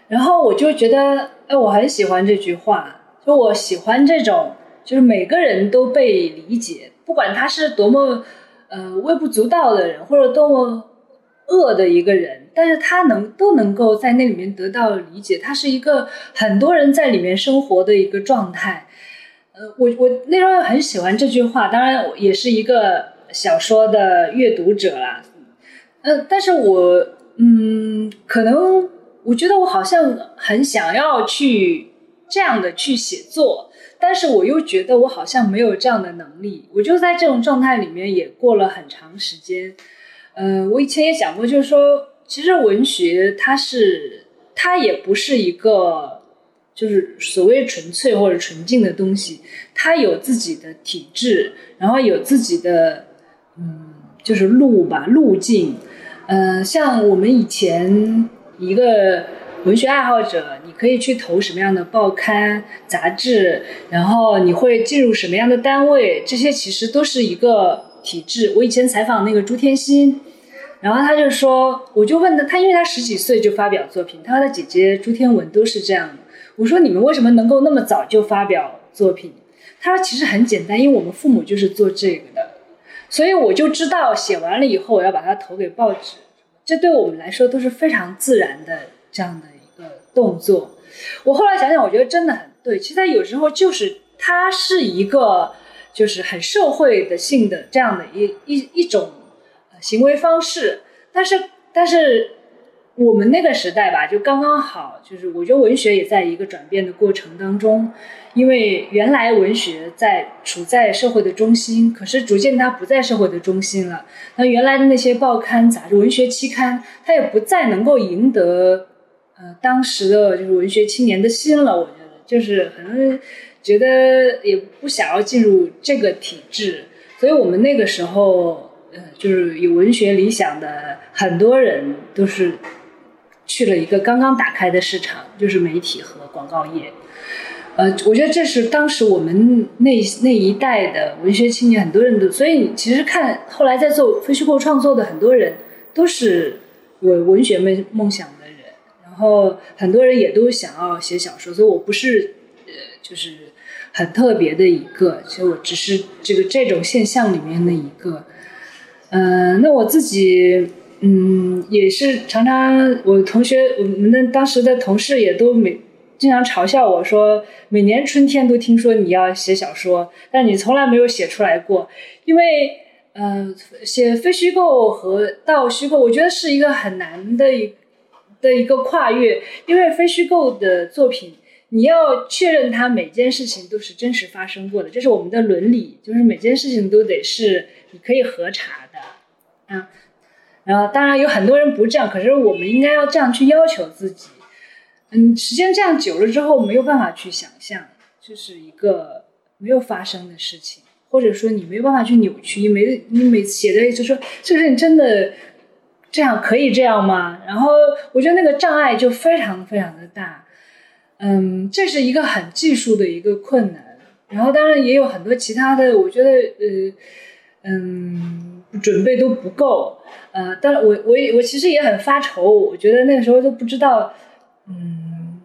然后我就觉得，哎，我很喜欢这句话，就我喜欢这种，就是每个人都被理解，不管他是多么呃微不足道的人，或者多么恶的一个人，但是他能都能够在那里面得到理解，他是一个很多人在里面生活的一个状态。我我那时候很喜欢这句话，当然也是一个小说的阅读者啦。呃，但是我嗯，可能我觉得我好像很想要去这样的去写作，但是我又觉得我好像没有这样的能力。我就在这种状态里面也过了很长时间。嗯，我以前也讲过，就是说，其实文学它是它也不是一个。就是所谓纯粹或者纯净的东西，它有自己的体质，然后有自己的，嗯，就是路吧路径。嗯，像我们以前一个文学爱好者，你可以去投什么样的报刊杂志，然后你会进入什么样的单位，这些其实都是一个体制。我以前采访那个朱天心，然后他就说，我就问他，他因为他十几岁就发表作品，他和他姐姐朱天文都是这样的。我说你们为什么能够那么早就发表作品？他说其实很简单，因为我们父母就是做这个的，所以我就知道写完了以后我要把它投给报纸，这对我们来说都是非常自然的这样的一个动作。我后来想想，我觉得真的很对。其实他有时候就是它是一个就是很社会的性的这样的一一一种行为方式，但是但是。我们那个时代吧，就刚刚好，就是我觉得文学也在一个转变的过程当中，因为原来文学在处在社会的中心，可是逐渐它不在社会的中心了。那原来的那些报刊杂志、文学期刊，它也不再能够赢得呃当时的就是文学青年的心了。我觉得就是可能觉得也不想要进入这个体制，所以我们那个时候呃就是有文学理想的很多人都是。去了一个刚刚打开的市场，就是媒体和广告业。呃，我觉得这是当时我们那那一代的文学青年很多人都，所以其实看后来在做非虚构创作的很多人都是有文学梦梦想的人，然后很多人也都想要写小说，所以我不是呃就是很特别的一个，其实我只是这个这种现象里面的一个。嗯，那我自己。嗯，也是常常我同学，我们的当时的同事也都每经常嘲笑我说，每年春天都听说你要写小说，但你从来没有写出来过。因为，呃，写非虚构和到虚构，我觉得是一个很难的一的一个跨越。因为非虚构的作品，你要确认它每件事情都是真实发生过的，这是我们的伦理，就是每件事情都得是你可以核查的，啊。然后，当然有很多人不这样，可是我们应该要这样去要求自己。嗯，时间这样久了之后，没有办法去想象，就是一个没有发生的事情，或者说你没有办法去扭曲，你每你每次写的就说这个事情真的这样可以这样吗？然后我觉得那个障碍就非常非常的大。嗯，这是一个很技术的一个困难。然后当然也有很多其他的，我觉得呃嗯准备都不够。呃，但我我我其实也很发愁，我觉得那个时候都不知道。嗯，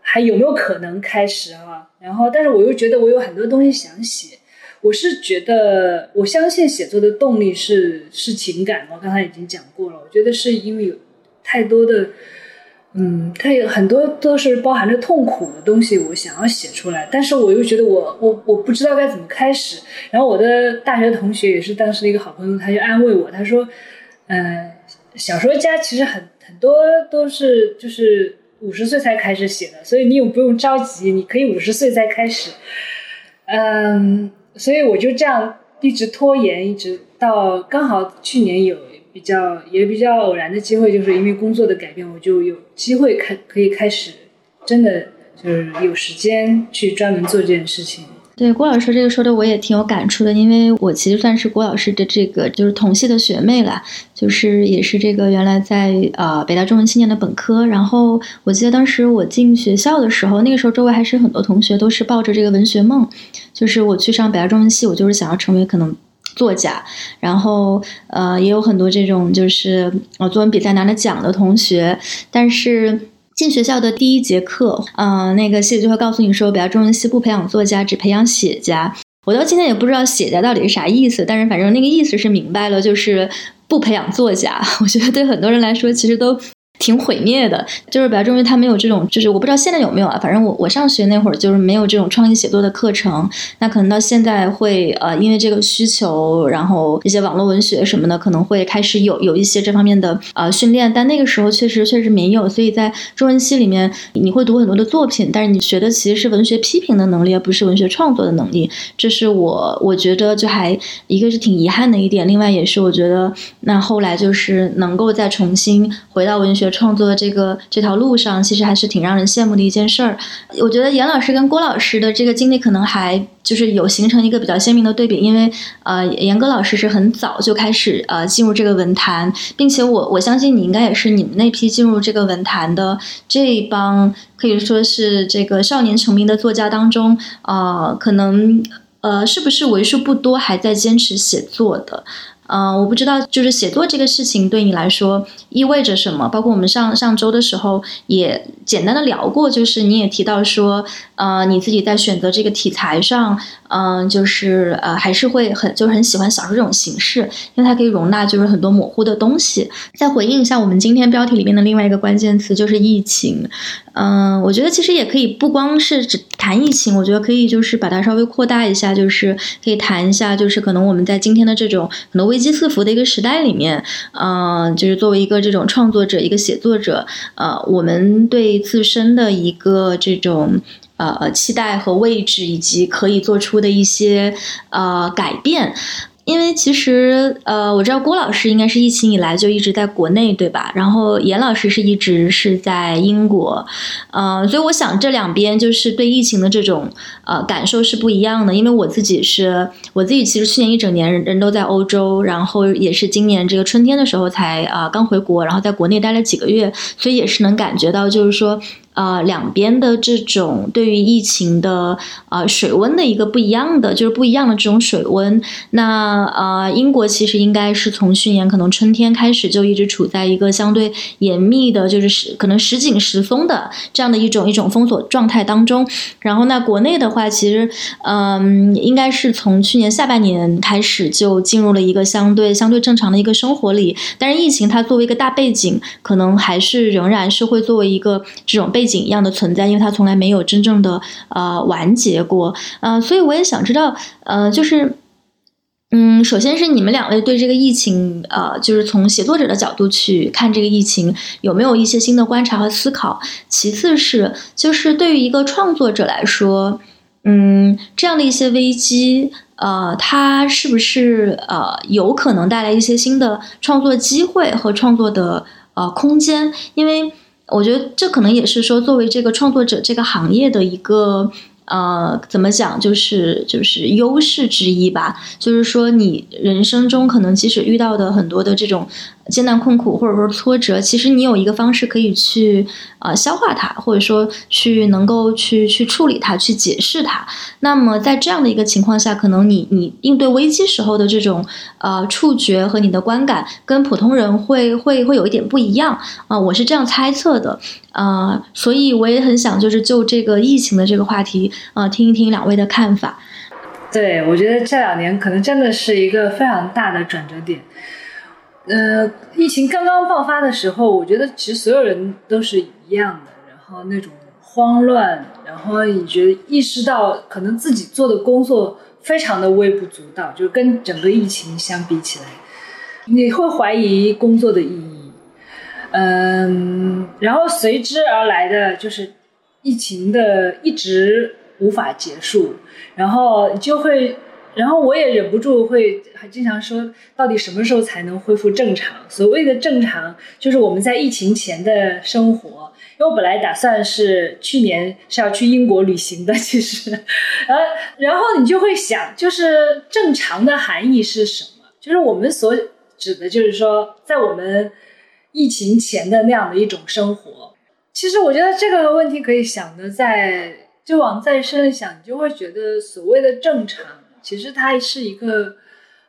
还有没有可能开始啊？然后，但是我又觉得我有很多东西想写。我是觉得，我相信写作的动力是是情感。我刚才已经讲过了，我觉得是因为有太多的，嗯，它有很多都是包含着痛苦的东西，我想要写出来。但是我又觉得我我我不知道该怎么开始。然后我的大学同学也是当时的一个好朋友，他就安慰我，他说，嗯，小说家其实很。很多都是就是五十岁才开始写的，所以你也不用着急，你可以五十岁再开始。嗯，所以我就这样一直拖延，一直到刚好去年有比较也比较偶然的机会，就是因为工作的改变，我就有机会开可以开始，真的就是有时间去专门做这件事情。对郭老师这个说的我也挺有感触的，因为我其实算是郭老师的这个就是同系的学妹了，就是也是这个原来在呃北大中文青年的本科，然后我记得当时我进学校的时候，那个时候周围还是很多同学都是抱着这个文学梦，就是我去上北大中文系，我就是想要成为可能作家，然后呃也有很多这种就是呃作文比赛拿了奖的同学，但是。进学校的第一节课，嗯，那个系就会告诉你说，北大中文系不培养作家，只培养写家。我到今天也不知道写家到底是啥意思，但是反正那个意思是明白了，就是不培养作家。<laughs> 我觉得对很多人来说，其实都。挺毁灭的，就是比较重于他没有这种，就是我不知道现在有没有啊。反正我我上学那会儿就是没有这种创意写作的课程。那可能到现在会呃，因为这个需求，然后一些网络文学什么的可能会开始有有一些这方面的呃训练。但那个时候确实确实没有，所以在中文系里面你会读很多的作品，但是你学的其实是文学批评的能力，而不是文学创作的能力。这是我我觉得就还一个是挺遗憾的一点，另外也是我觉得那后来就是能够再重新回到文学。创作的这个这条路上，其实还是挺让人羡慕的一件事儿。我觉得严老师跟郭老师的这个经历，可能还就是有形成一个比较鲜明的对比。因为呃，严歌老师是很早就开始呃进入这个文坛，并且我我相信你应该也是你们那批进入这个文坛的这一帮可以说是这个少年成名的作家当中，呃，可能呃是不是为数不多还在坚持写作的？嗯，我不知道，就是写作这个事情对你来说意味着什么？包括我们上上周的时候也简单的聊过，就是你也提到说，呃，你自己在选择这个题材上，嗯，就是呃，还是会很就是很喜欢小说这种形式，因为它可以容纳就是很多模糊的东西。再回应一下我们今天标题里面的另外一个关键词，就是疫情。嗯，我觉得其实也可以不光是只谈疫情，我觉得可以就是把它稍微扩大一下，就是可以谈一下，就是可能我们在今天的这种可能危机四伏的一个时代里面，嗯，就是作为一个这种创作者、一个写作者，呃，我们对自身的一个这种呃期待和位置，以及可以做出的一些呃改变。因为其实，呃，我知道郭老师应该是疫情以来就一直在国内，对吧？然后严老师是一直是在英国，嗯，所以我想这两边就是对疫情的这种呃感受是不一样的。因为我自己是，我自己其实去年一整年人都在欧洲，然后也是今年这个春天的时候才啊刚回国，然后在国内待了几个月，所以也是能感觉到，就是说。呃，两边的这种对于疫情的呃水温的一个不一样的，就是不一样的这种水温。那呃，英国其实应该是从去年可能春天开始就一直处在一个相对严密的，就是时可能时紧时松的这样的一种一种封锁状态当中。然后那国内的话，其实嗯，应该是从去年下半年开始就进入了一个相对相对正常的一个生活里。但是疫情它作为一个大背景，可能还是仍然是会作为一个这种背。背景一样的存在，因为它从来没有真正的呃完结过。嗯，所以我也想知道，呃，就是。嗯，首先是你们两位对这个疫情，呃，就是从写作者的角度去看这个疫情，有没有一些新的观察和思考？其次是，就是对于一个创作者来说，嗯，这样的一些危机，呃，它是不是呃有可能带来一些新的创作机会和创作的呃空间？因为我觉得这可能也是说，作为这个创作者这个行业的一个。呃，怎么讲，就是就是优势之一吧。就是说，你人生中可能即使遇到的很多的这种。艰难困苦或者说挫折，其实你有一个方式可以去呃消化它，或者说去能够去去处理它，去解释它。那么在这样的一个情况下，可能你你应对危机时候的这种呃触觉和你的观感，跟普通人会会会有一点不一样啊，我是这样猜测的呃，所以我也很想就是就这个疫情的这个话题呃听一听两位的看法。对，我觉得这两年可能真的是一个非常大的转折点。呃，疫情刚刚爆发的时候，我觉得其实所有人都是一样的，然后那种慌乱，然后你觉得意识到可能自己做的工作非常的微不足道，就跟整个疫情相比起来，你会怀疑工作的意义。嗯，然后随之而来的就是疫情的一直无法结束，然后就会。然后我也忍不住会还经常说，到底什么时候才能恢复正常？所谓的正常，就是我们在疫情前的生活。因为我本来打算是去年是要去英国旅行的，其实，呃，然后你就会想，就是正常的含义是什么？就是我们所指的，就是说，在我们疫情前的那样的一种生活。其实我觉得这个问题可以想的再就往再深想，你就会觉得所谓的正常。其实它是一个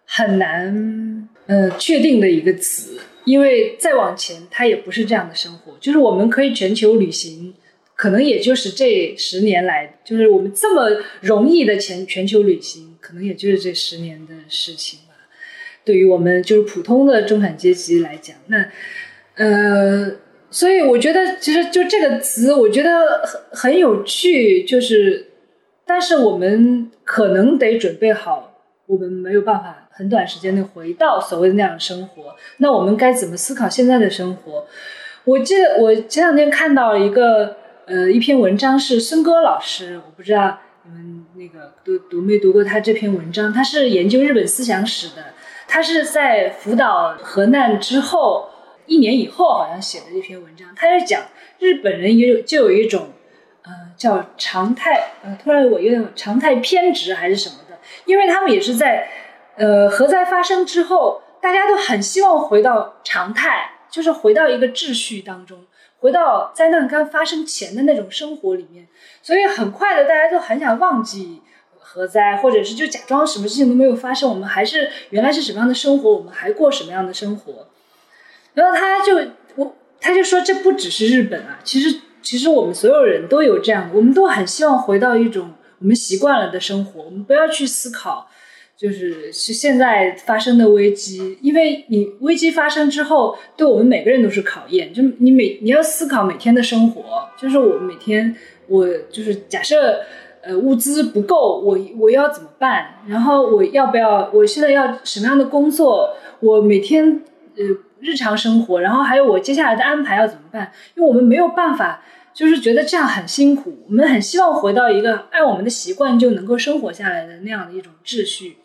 很难呃确定的一个词，因为再往前它也不是这样的生活。就是我们可以全球旅行，可能也就是这十年来，就是我们这么容易的全全球旅行，可能也就是这十年的事情吧。对于我们就是普通的中产阶级来讲，那呃，所以我觉得其实就这个词，我觉得很很有趣，就是。但是我们可能得准备好，我们没有办法很短时间内回到所谓的那样的生活。那我们该怎么思考现在的生活？我记得我前两天看到一个呃一篇文章，是孙戈老师，我不知道你们那个读读没读过他这篇文章。他是研究日本思想史的，他是在福岛核难之后一年以后好像写的这篇文章。他在讲日本人也有就有一种。呃，叫常态，呃，突然我有点常态偏执还是什么的，因为他们也是在，呃，核灾发生之后，大家都很希望回到常态，就是回到一个秩序当中，回到灾难刚发生前的那种生活里面，所以很快的大家都很想忘记核灾，或者是就假装什么事情都没有发生，我们还是原来是什么样的生活，我们还过什么样的生活，然后他就我他就说这不只是日本啊，其实。其实我们所有人都有这样，我们都很希望回到一种我们习惯了的生活。我们不要去思考，就是是现在发生的危机，因为你危机发生之后，对我们每个人都是考验。就你每你要思考每天的生活，就是我每天我就是假设呃物资不够，我我要怎么办？然后我要不要？我现在要什么样的工作？我每天呃日常生活，然后还有我接下来的安排要怎么办？因为我们没有办法。就是觉得这样很辛苦，我们很希望回到一个按我们的习惯就能够生活下来的那样的一种秩序。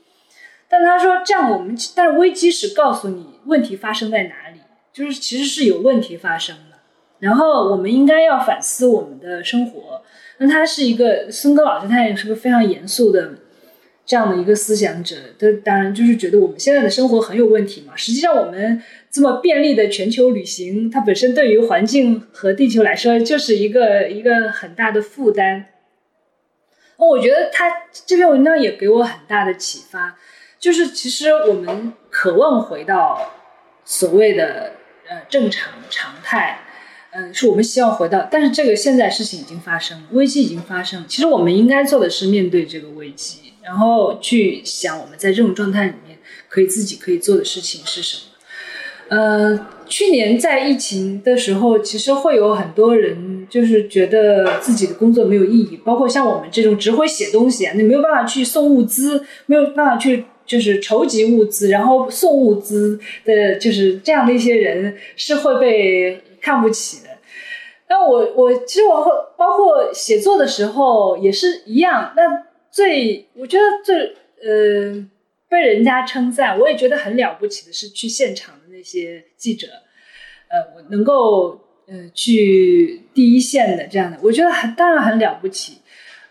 但他说这样我们，但是危机是告诉你问题发生在哪里，就是其实是有问题发生的。然后我们应该要反思我们的生活。那他是一个孙哥老师，他也是个非常严肃的。这样的一个思想者，他当然就是觉得我们现在的生活很有问题嘛。实际上，我们这么便利的全球旅行，它本身对于环境和地球来说，就是一个一个很大的负担。我觉得他这篇文章也给我很大的启发，就是其实我们渴望回到所谓的呃正常常态，嗯，是我们希望回到，但是这个现在事情已经发生，危机已经发生，其实我们应该做的是面对这个危机。然后去想我们在这种状态里面可以自己可以做的事情是什么？呃，去年在疫情的时候，其实会有很多人就是觉得自己的工作没有意义，包括像我们这种只会写东西啊，你没有办法去送物资，没有办法去就是筹集物资，然后送物资的，就是这样的一些人是会被看不起的。那我我其实我会包括写作的时候也是一样。那最我觉得最呃被人家称赞，我也觉得很了不起的是去现场。那些记者，呃，我能够呃去第一线的这样的，我觉得很当然很了不起，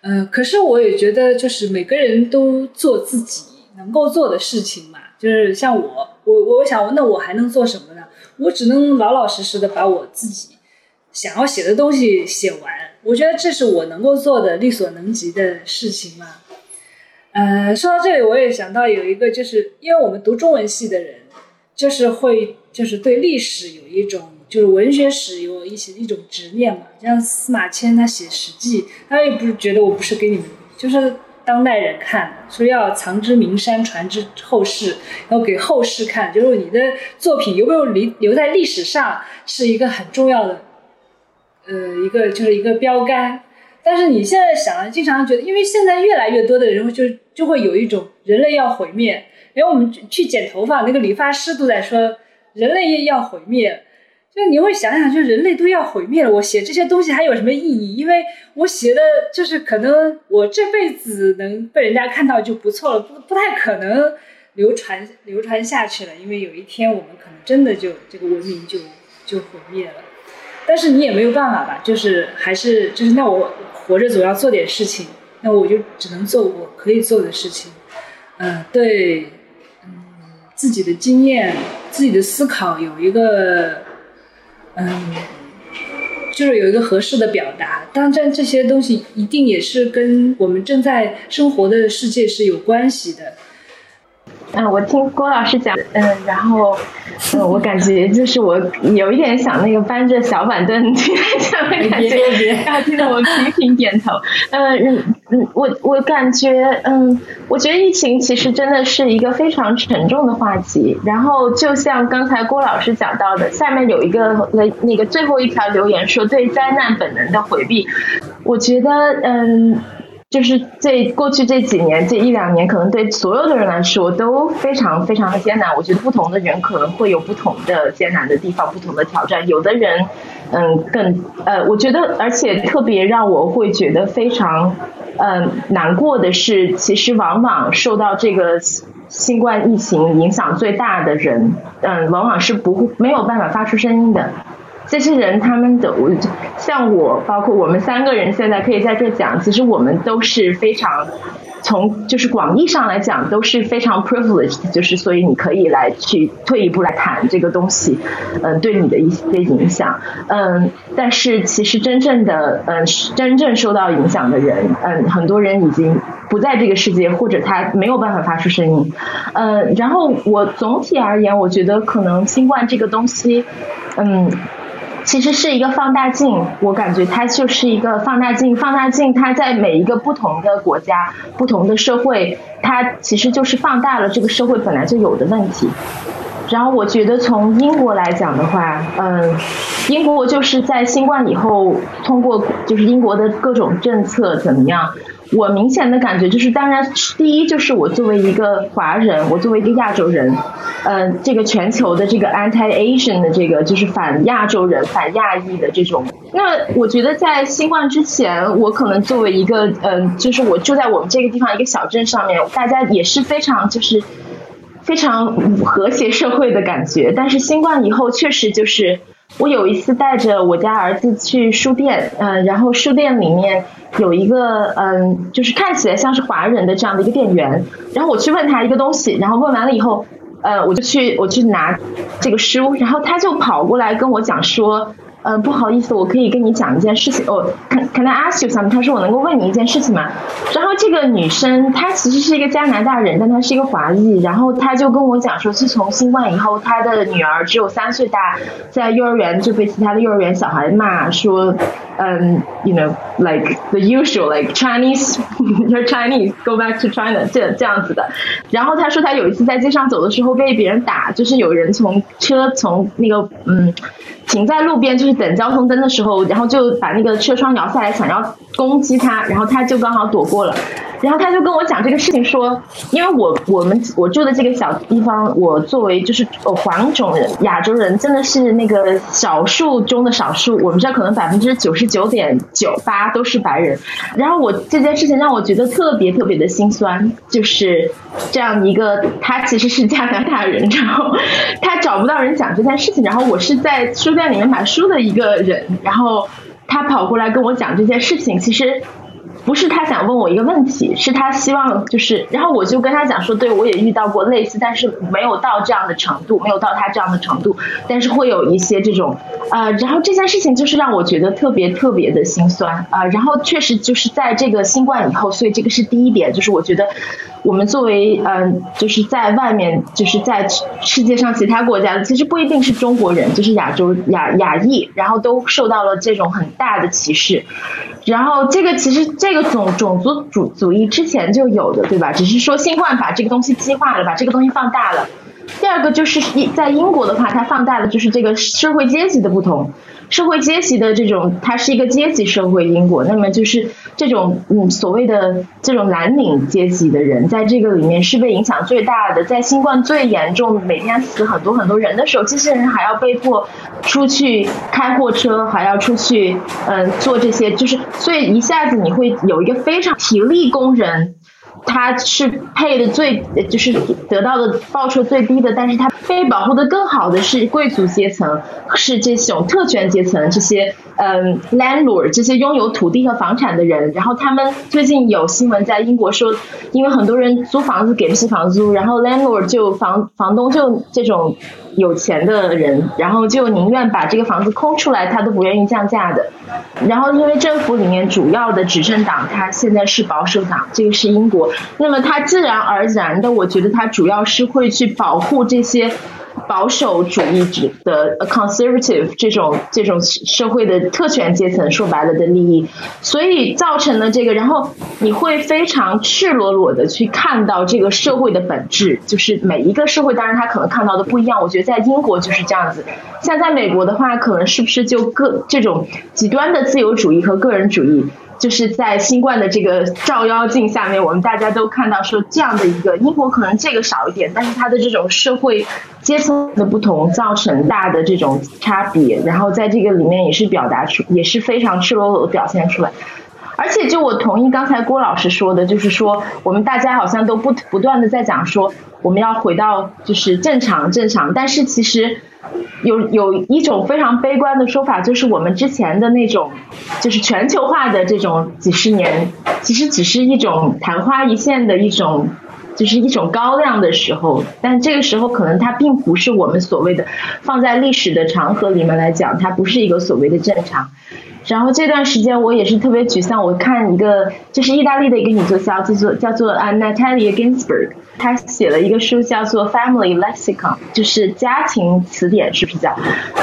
嗯，可是我也觉得就是每个人都做自己能够做的事情嘛，就是像我，我我想那我还能做什么呢？我只能老老实实的把我自己想要写的东西写完，我觉得这是我能够做的力所能及的事情嘛。呃，说到这里，我也想到有一个，就是因为我们读中文系的人。就是会，就是对历史有一种，就是文学史有一些一种执念嘛。像司马迁他写《史记》，他也不是觉得我不是给你们，就是当代人看的，说要藏之名山，传之后世，要给后世看，就是你的作品有没有留留在历史上，是一个很重要的，呃，一个就是一个标杆。但是你现在想，经常觉得，因为现在越来越多的人就就会有一种人类要毁灭。因为我们去剪头发，那个理发师都在说人类要毁灭，就你会想想，就人类都要毁灭了，我写这些东西还有什么意义？因为我写的就是可能我这辈子能被人家看到就不错了，不不太可能流传流传下去了。因为有一天我们可能真的就这个文明就就毁灭了，但是你也没有办法吧？就是还是就是那我活着总要做点事情，那我就只能做我可以做的事情。嗯，对。自己的经验、自己的思考有一个，嗯，就是有一个合适的表达。当然，这些东西一定也是跟我们正在生活的世界是有关系的。嗯，我听郭老师讲，嗯，然后，嗯，我感觉就是我有一点想那个搬着小板凳听他讲的感觉，然后听得我频频点头。嗯嗯，我我感觉，嗯，我觉得疫情其实真的是一个非常沉重的话题。然后就像刚才郭老师讲到的，下面有一个那那个最后一条留言说对灾难本能的回避，我觉得，嗯。就是这过去这几年，这一两年，可能对所有的人来说都非常非常的艰难。我觉得不同的人可能会有不同的艰难的地方，不同的挑战。有的人，嗯，更呃，我觉得，而且特别让我会觉得非常嗯难过的是，其实往往受到这个新冠疫情影响最大的人，嗯，往往是不没有办法发出声音的。这些人，他们的我像我，包括我们三个人，现在可以在这讲，其实我们都是非常从就是广义上来讲都是非常 privileged，就是所以你可以来去退一步来谈这个东西，嗯，对你的一些影响，嗯，但是其实真正的嗯真正受到影响的人，嗯，很多人已经不在这个世界，或者他没有办法发出声音，嗯，然后我总体而言，我觉得可能新冠这个东西，嗯。其实是一个放大镜，我感觉它就是一个放大镜。放大镜它在每一个不同的国家、不同的社会，它其实就是放大了这个社会本来就有的问题。然后我觉得从英国来讲的话，嗯，英国就是在新冠以后，通过就是英国的各种政策怎么样。我明显的感觉就是，当然，第一就是我作为一个华人，我作为一个亚洲人，嗯，这个全球的这个 anti-Asian 的这个就是反亚洲人、反亚裔的这种。那我觉得在新冠之前，我可能作为一个，嗯，就是我住在我们这个地方一个小镇上面，大家也是非常就是非常和谐社会的感觉。但是新冠以后，确实就是。我有一次带着我家儿子去书店，嗯，然后书店里面有一个，嗯，就是看起来像是华人的这样的一个店员，然后我去问他一个东西，然后问完了以后，呃，我就去我去拿这个书，然后他就跑过来跟我讲说，呃，不好意思，我可以跟你讲一件事情。哦，Can Can I ask you something？他说我能够问你一件事情吗？然后这个女生她其实是一个加拿大人，但她是一个华裔。然后她就跟我讲说，自从新冠以后，她的女儿只有三岁大，在幼儿园就被其他的幼儿园小孩骂说，嗯，you know like the usual like Chinese <laughs> you're Chinese go back to China 这这样子的。然后她说她有一次在街上走的时候被别人打，就是有人从车从那个嗯。停在路边就等交通灯的时候，然后就把那个车窗摇下来，想要攻击他，然后他就刚好躲过了。然后他就跟我讲这个事情，说，因为我我们我住的这个小地方，我作为就是呃黄种人亚洲人，真的是那个少数中的少数。我们这儿可能百分之九十九点九八都是白人。然后我这件事情让我觉得特别特别的心酸，就是这样一个他其实是加拿大人，然后他找不到人讲这件事情，然后我是在书店里面买书的一个人，然后他跑过来跟我讲这件事情，其实。不是他想问我一个问题，是他希望就是，然后我就跟他讲说，对我也遇到过类似，但是没有到这样的程度，没有到他这样的程度，但是会有一些这种，呃，然后这件事情就是让我觉得特别特别的心酸啊，然后确实就是在这个新冠以后，所以这个是第一点，就是我觉得我们作为嗯，就是在外面，就是在世界上其他国家的，其实不一定是中国人，就是亚洲亚亚裔，然后都受到了这种很大的歧视。然后这个其实这个种种族主主义之前就有的，对吧？只是说新冠把这个东西激化了，把这个东西放大了。第二个就是在英国的话，它放大的就是这个社会阶级的不同。社会阶级的这种，它是一个阶级社会，英国，那么就是这种嗯所谓的这种蓝领阶级的人，在这个里面是被影响最大的。在新冠最严重，每天死很多很多人的时候，这些人还要被迫出去开货车，还要出去嗯做这些，就是所以一下子你会有一个非常体力工人。他是配的最，就是得到的报酬最低的，但是他被保护的更好的是贵族阶层，是这种特权阶层，这些嗯 landlord 这些拥有土地和房产的人。然后他们最近有新闻在英国说，因为很多人租房子给不起房租，然后 landlord 就房房东就这种有钱的人，然后就宁愿把这个房子空出来，他都不愿意降价的。然后因为政府里面主要的执政党，他现在是保守党，这个是英国。那么它自然而然的，我觉得它主要是会去保护这些保守主义者的 conservative 这种这种社会的特权阶层，说白了的利益，所以造成了这个，然后你会非常赤裸裸的去看到这个社会的本质，就是每一个社会，当然他可能看到的不一样。我觉得在英国就是这样子，像在美国的话，可能是不是就个这种极端的自由主义和个人主义。就是在新冠的这个照妖镜下面，我们大家都看到说这样的一个英国可能这个少一点，但是它的这种社会阶层的不同造成大的这种差别，然后在这个里面也是表达出也是非常赤裸裸的表现出来。而且就我同意刚才郭老师说的，就是说我们大家好像都不不断的在讲说我们要回到就是正常正常，但是其实。有有一种非常悲观的说法，就是我们之前的那种，就是全球化的这种几十年，其实只是一种昙花一现的一种，就是一种高亮的时候。但这个时候可能它并不是我们所谓的放在历史的长河里面来讲，它不是一个所谓的正常。然后这段时间我也是特别沮丧。我看一个就是意大利的一个女作家，叫做叫做 Natalia Ginsburg，她写了一个书叫做 Family Lexicon，就是家庭词典，是不是叫？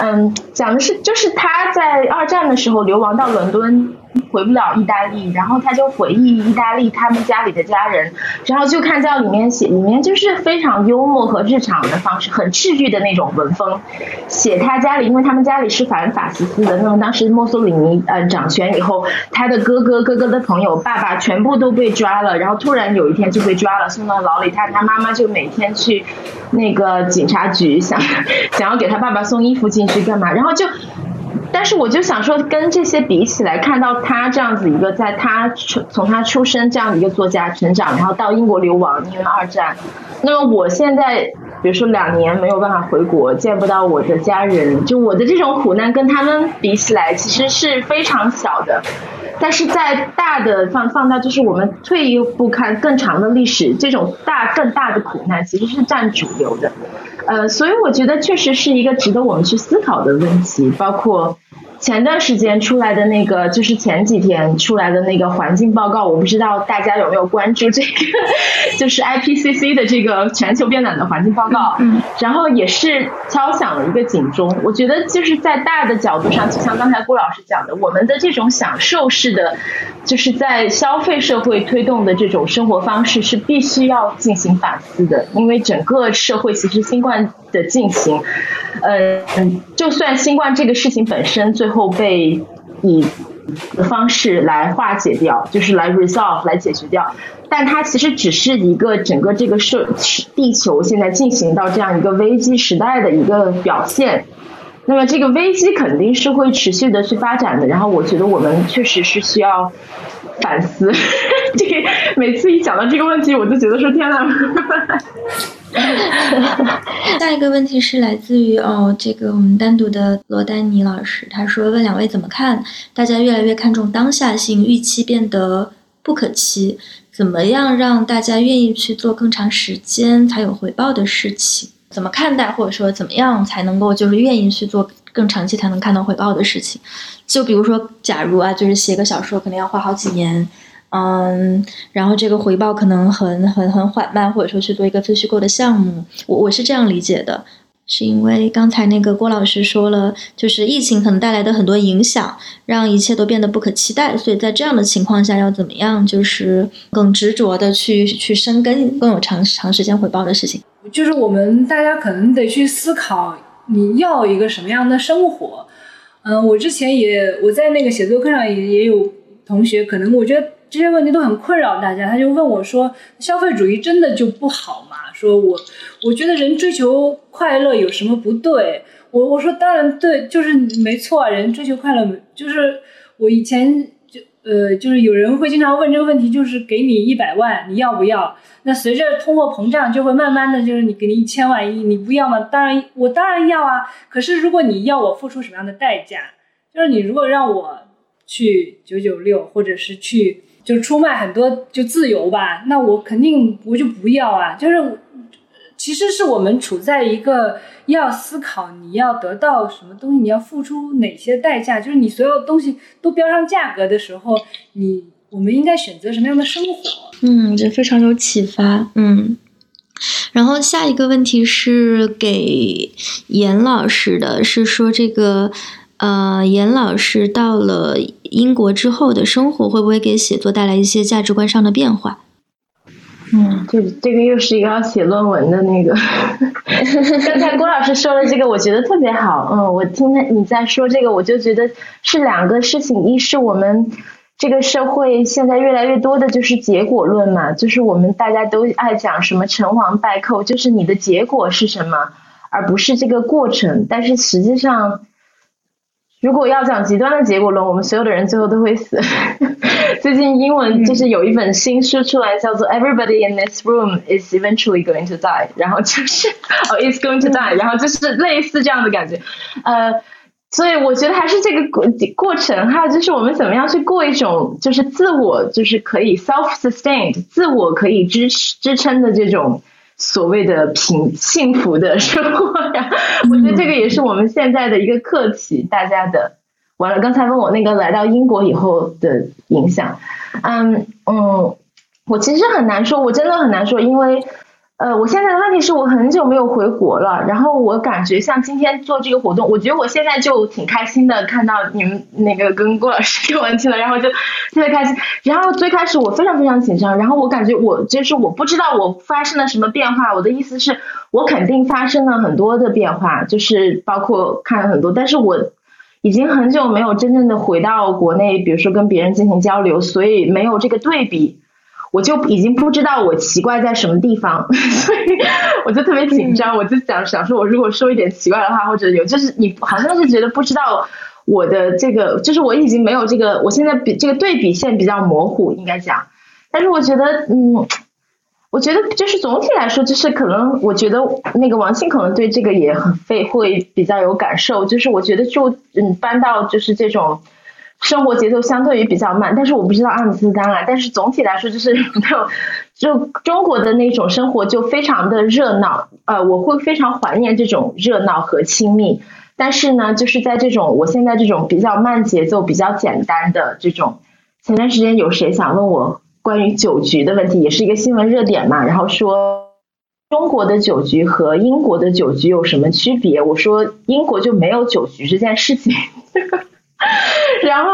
嗯，讲的是就是她在二战的时候流亡到伦敦。回不了意大利，然后他就回忆意大利他们家里的家人，然后就看到里面写，里面就是非常幽默和日常的方式，很治愈的那种文风。写他家里，因为他们家里是反法西斯的，那么当时墨索里尼呃掌权以后，他的哥哥、哥哥的朋友、爸爸全部都被抓了，然后突然有一天就被抓了，送到牢里。他他妈妈就每天去那个警察局，想 <laughs> 想要给他爸爸送衣服进去干嘛，然后就。但是我就想说，跟这些比起来，看到他这样子一个，在他从从他出生这样的一个作家成长，然后到英国流亡，因为二战。那么我现在，比如说两年没有办法回国，见不到我的家人，就我的这种苦难跟他们比起来，其实是非常小的。但是在大的放放大，就是我们退一步看更长的历史，这种大更大的苦难其实是占主流的。呃，所以我觉得确实是一个值得我们去思考的问题，包括前段时间出来的那个，就是前几天出来的那个环境报告，我不知道大家有没有关注这个，<laughs> 就是 IPCC 的这个全球变暖的环境报告。嗯。然后也是敲响了一个警钟。我觉得就是在大的角度上，就像刚才顾老师讲的，我们的这种享受式的，就是在消费社会推动的这种生活方式，是必须要进行反思的。因为整个社会其实新冠的进行，呃，就算新冠这个事情本身最后后被以的方式来化解掉，就是来 resolve 来解决掉，但它其实只是一个整个这个社地球现在进行到这样一个危机时代的一个表现。那么这个危机肯定是会持续的去发展的。然后我觉得我们确实是需要反思。<laughs> 这个每次一讲到这个问题，我就觉得说天呐。<laughs> <laughs> 下一个问题是来自于哦，这个我们单独的罗丹尼老师，他说问两位怎么看？大家越来越看重当下性，预期变得不可期，怎么样让大家愿意去做更长时间才有回报的事情？怎么看待，或者说怎么样才能够就是愿意去做更长期才能看到回报的事情？就比如说，假如啊，就是写个小说，可能要花好几年。嗯然后这个回报可能很很很缓慢，或者说去做一个非虚构的项目，我我是这样理解的，是因为刚才那个郭老师说了，就是疫情可能带来的很多影响，让一切都变得不可期待，所以在这样的情况下，要怎么样就是更执着的去去深耕更有长长时间回报的事情，就是我们大家可能得去思考你要一个什么样的生活。嗯，我之前也我在那个写作课上也也有同学，可能我觉得。这些问题都很困扰大家，他就问我说：“消费主义真的就不好吗？”说我我觉得人追求快乐有什么不对？我我说当然对，就是没错啊，人追求快乐就是我以前就呃就是有人会经常问这个问题，就是给你一百万，你要不要？那随着通货膨胀，就会慢慢的就是你给你一千万一，你不要吗？当然我当然要啊！可是如果你要我付出什么样的代价？就是你如果让我去九九六，或者是去。就出卖很多就自由吧，那我肯定我就不要啊。就是，其实是我们处在一个要思考你要得到什么东西，你要付出哪些代价。就是你所有东西都标上价格的时候，你我们应该选择什么样的生活？嗯，这非常有启发。嗯，然后下一个问题是给严老师的，是说这个。呃，严老师到了英国之后的生活，会不会给写作带来一些价值观上的变化？嗯，这这个又是一个要写论文的那个。<laughs> 刚才郭老师说的这个，我觉得特别好。嗯，我听他你在说这个，我就觉得是两个事情。一是我们这个社会现在越来越多的就是结果论嘛，就是我们大家都爱讲什么成王败寇，就是你的结果是什么，而不是这个过程。但是实际上。如果要讲极端的结果论，我们所有的人最后都会死。<laughs> 最近英文就是有一本新书出来，叫做《Everybody in this room is eventually going to die》，然后就是哦，<laughs> is going to die，<laughs> 然后就是类似这样的感觉。呃，所以我觉得还是这个过过程，还有就是我们怎么样去过一种就是自我就是可以 self-sustained，自我可以支支撑的这种。所谓的平幸福的生活呀，我觉得这个也是我们现在的一个课题，大家的。完了，刚才问我那个来到英国以后的影响，嗯嗯，我其实很难说，我真的很难说，因为。呃，我现在的问题是我很久没有回国了，然后我感觉像今天做这个活动，我觉得我现在就挺开心的，看到你们那个跟郭老师聊完题了，然后就特别开心。然后最开始我非常非常紧张，然后我感觉我就是我不知道我发生了什么变化。我的意思是，我肯定发生了很多的变化，就是包括看了很多，但是我已经很久没有真正的回到国内，比如说跟别人进行交流，所以没有这个对比。我就已经不知道我奇怪在什么地方，<laughs> 所以我就特别紧张。我就想想说，我如果说一点奇怪的话，或者有就是你好像是觉得不知道我的这个，就是我已经没有这个，我现在比这个对比线比较模糊，应该讲。但是我觉得，嗯，我觉得就是总体来说，就是可能我觉得那个王鑫可能对这个也很会会比较有感受。就是我觉得就嗯搬到就是这种。生活节奏相对于比较慢，但是我不知道阿姆斯特丹啊。但是总体来说，就是没有就中国的那种生活就非常的热闹。呃，我会非常怀念这种热闹和亲密。但是呢，就是在这种我现在这种比较慢节奏、比较简单的这种，前段时间有谁想问我关于酒局的问题，也是一个新闻热点嘛，然后说中国的酒局和英国的酒局有什么区别？我说英国就没有酒局这件事情。<laughs> 然后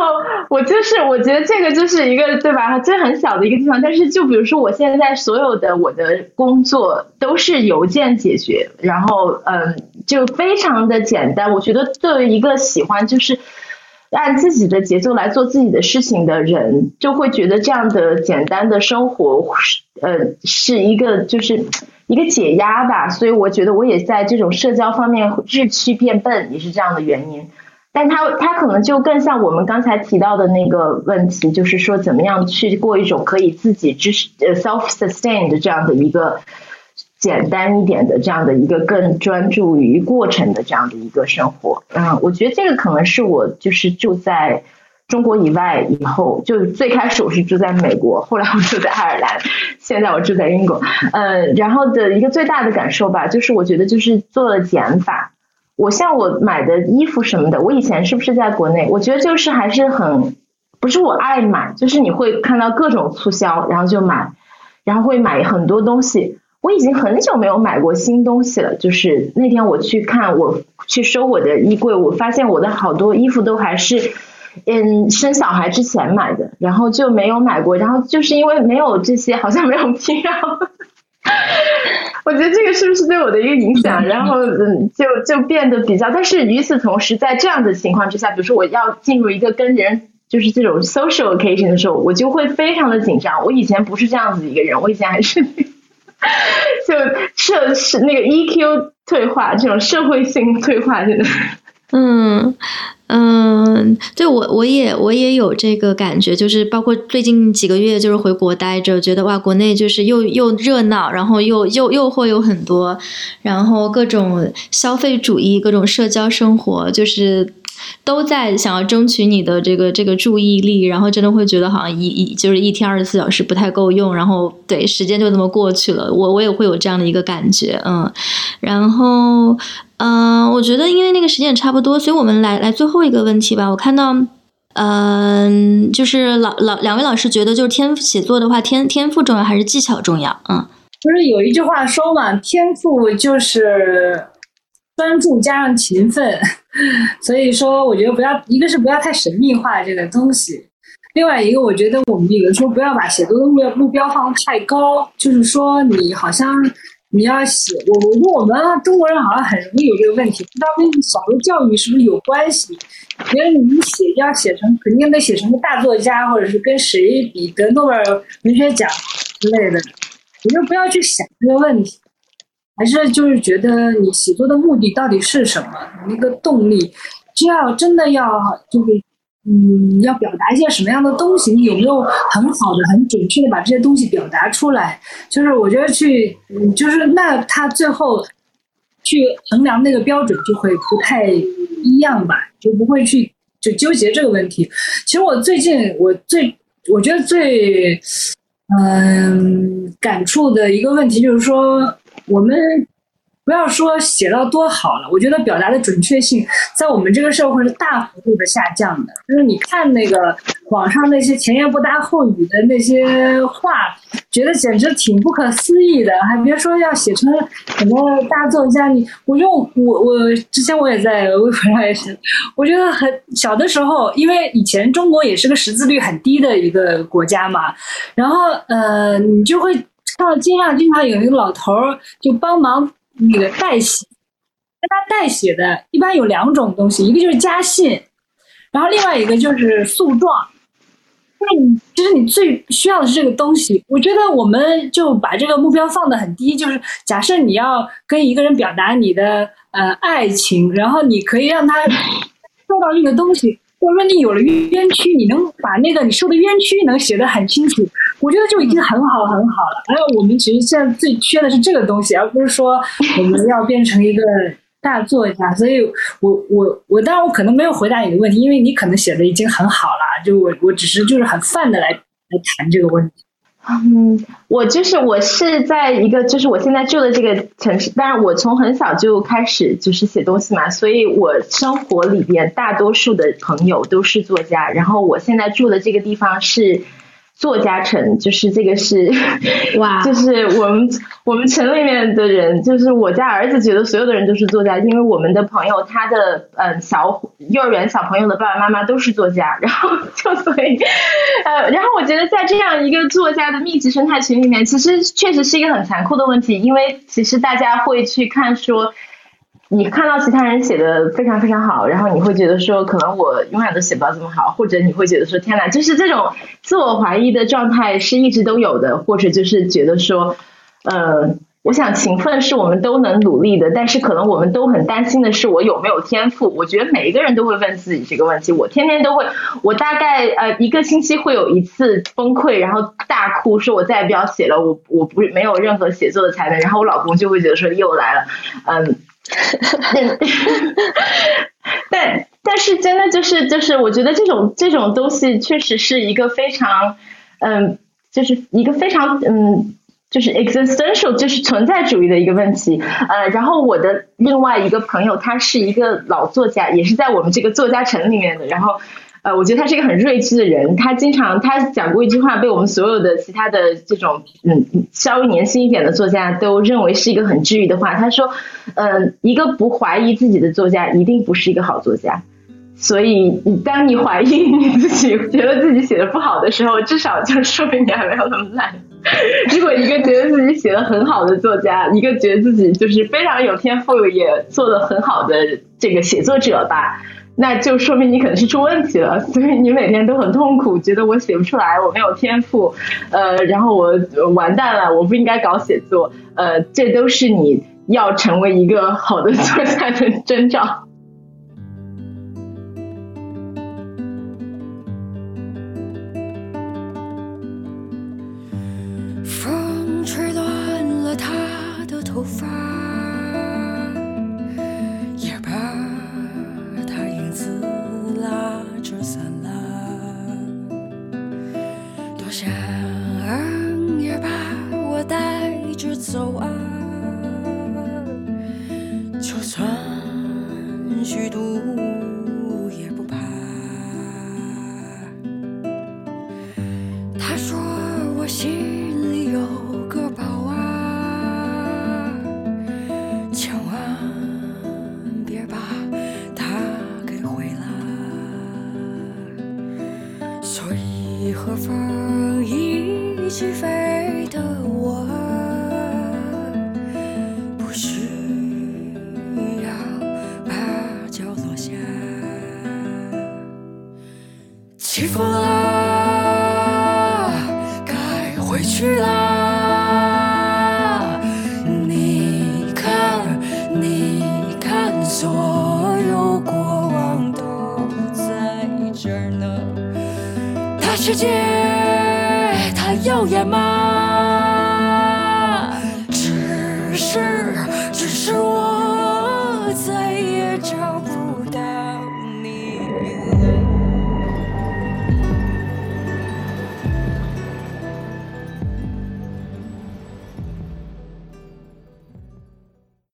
我就是我觉得这个就是一个对吧？这很小的一个地方，但是就比如说我现在所有的我的工作都是邮件解决，然后嗯，就非常的简单。我觉得作为一个喜欢就是按自己的节奏来做自己的事情的人，就会觉得这样的简单的生活呃是一个就是一个解压吧。所以我觉得我也在这种社交方面日趋变笨，也是这样的原因。但他他可能就更像我们刚才提到的那个问题，就是说怎么样去过一种可以自己支持呃 self sustain 的这样的一个简单一点的这样的一个更专注于过程的这样的一个生活。嗯，我觉得这个可能是我就是住在中国以外以后，就最开始我是住在美国，后来我住在爱尔兰，现在我住在英国。呃，然后的一个最大的感受吧，就是我觉得就是做了减法。我像我买的衣服什么的，我以前是不是在国内？我觉得就是还是很，不是我爱买，就是你会看到各种促销，然后就买，然后会买很多东西。我已经很久没有买过新东西了。就是那天我去看，我去收我的衣柜，我发现我的好多衣服都还是嗯生小孩之前买的，然后就没有买过。然后就是因为没有这些，好像没有必要。我觉得这个是不是对我的一个影响？然后嗯，就就变得比较，但是与此同时，在这样的情况之下，比如说我要进入一个跟人就是这种 social occasion 的时候，我就会非常的紧张。我以前不是这样子一个人，我以前还是就社是那个 EQ 退化，这种社会性退化，真的。嗯。嗯，对我我也我也有这个感觉，就是包括最近几个月，就是回国待着，觉得哇，国内就是又又热闹，然后又又诱惑有很多，然后各种消费主义，各种社交生活，就是都在想要争取你的这个这个注意力，然后真的会觉得好像一一就是一天二十四小时不太够用，然后对时间就这么过去了，我我也会有这样的一个感觉，嗯，然后。嗯，我觉得因为那个时间也差不多，所以我们来来最后一个问题吧。我看到，嗯，就是老老两位老师觉得，就是天赋写作的话，天天赋重要还是技巧重要？嗯，不是有一句话说嘛，天赋就是专注加上勤奋。<laughs> 所以说，我觉得不要一个是不要太神秘化这个东西，另外一个我觉得我们有的时候不要把写作的目标目标放太高，就是说你好像。你要写我，我觉得我们中国人好像很容易有这个问题，不知道跟小时候教育是不是有关系？觉得你写要写成，肯定得写成个大作家，或者是跟谁比得诺贝尔文学奖之类的。我觉得不要去想这个问题，还是就是觉得你写作的目的到底是什么？那个动力，就要真的要就是。嗯，要表达一些什么样的东西？你有没有很好的、很准确的把这些东西表达出来？就是我觉得去，就是那他最后去衡量那个标准就会不太一样吧，就不会去就纠结这个问题。其实我最近我最我觉得最嗯感触的一个问题就是说我们。不要说写到多好了，我觉得表达的准确性在我们这个社会是大幅度的下降的。就是你看那个网上那些前言不搭后语的那些话，觉得简直挺不可思议的。还别说要写成什么大作家，你我就我我之前我也在微博上也是，我觉得很小的时候，因为以前中国也是个识字率很低的一个国家嘛，然后呃，你就会到街上经常有一个老头儿就帮忙。那个代写，跟他代写的一般有两种东西，一个就是家信，然后另外一个就是诉状。就是你，其实你最需要的是这个东西。我觉得我们就把这个目标放得很低，就是假设你要跟一个人表达你的呃爱情，然后你可以让他收到这个东西。或者说你有了冤屈，你能把那个你受的冤屈能写得很清楚，我觉得就已经很好很好了。还有我们其实现在最缺的是这个东西，而不是说我们要变成一个大作家。所以，我我我当然我可能没有回答你的问题，因为你可能写的已经很好了。就我我只是就是很泛的来来谈这个问题。嗯，我就是我是在一个就是我现在住的这个城市，但是我从很小就开始就是写东西嘛，所以我生活里边大多数的朋友都是作家，然后我现在住的这个地方是。作家城就是这个是 <laughs> 哇，<laughs> 就是我们我们城里面的人，就是我家儿子觉得所有的人都是作家，因为我们的朋友他的嗯小幼儿园小朋友的爸爸妈妈都是作家，然后就 <laughs> 所以呃，然后我觉得在这样一个作家的密集生态群里面，其实确实是一个很残酷的问题，因为其实大家会去看说。你看到其他人写的非常非常好，然后你会觉得说，可能我永远都写不到这么好，或者你会觉得说，天哪，就是这种自我怀疑的状态是一直都有的，或者就是觉得说，呃，我想勤奋是我们都能努力的，但是可能我们都很担心的是我有没有天赋。我觉得每一个人都会问自己这个问题，我天天都会，我大概呃一个星期会有一次崩溃，然后大哭，说我再也不要写了，我我不没有任何写作的才能，然后我老公就会觉得说又来了，嗯。<laughs> 但但是真的就是就是，我觉得这种这种东西确实是一个非常嗯，就是一个非常嗯，就是 existential，就是存在主义的一个问题。呃，然后我的另外一个朋友，他是一个老作家，也是在我们这个作家城里面的，然后。呃，我觉得他是一个很睿智的人。他经常他讲过一句话，被我们所有的其他的这种嗯稍微年轻一点的作家都认为是一个很治愈的话。他说，嗯，一个不怀疑自己的作家一定不是一个好作家。所以，当你怀疑你自己，觉得自己写的不好的时候，至少就说明你还没有那么烂。<laughs> 如果一个觉得自己写的很好的作家，一个觉得自己就是非常有天赋也做的很好的这个写作者吧。那就说明你可能是出问题了，<laughs> 所以你每天都很痛苦，觉得我写不出来，我没有天赋，呃，然后我完蛋了，我不应该搞写作，呃，这都是你要成为一个好的作家的征兆。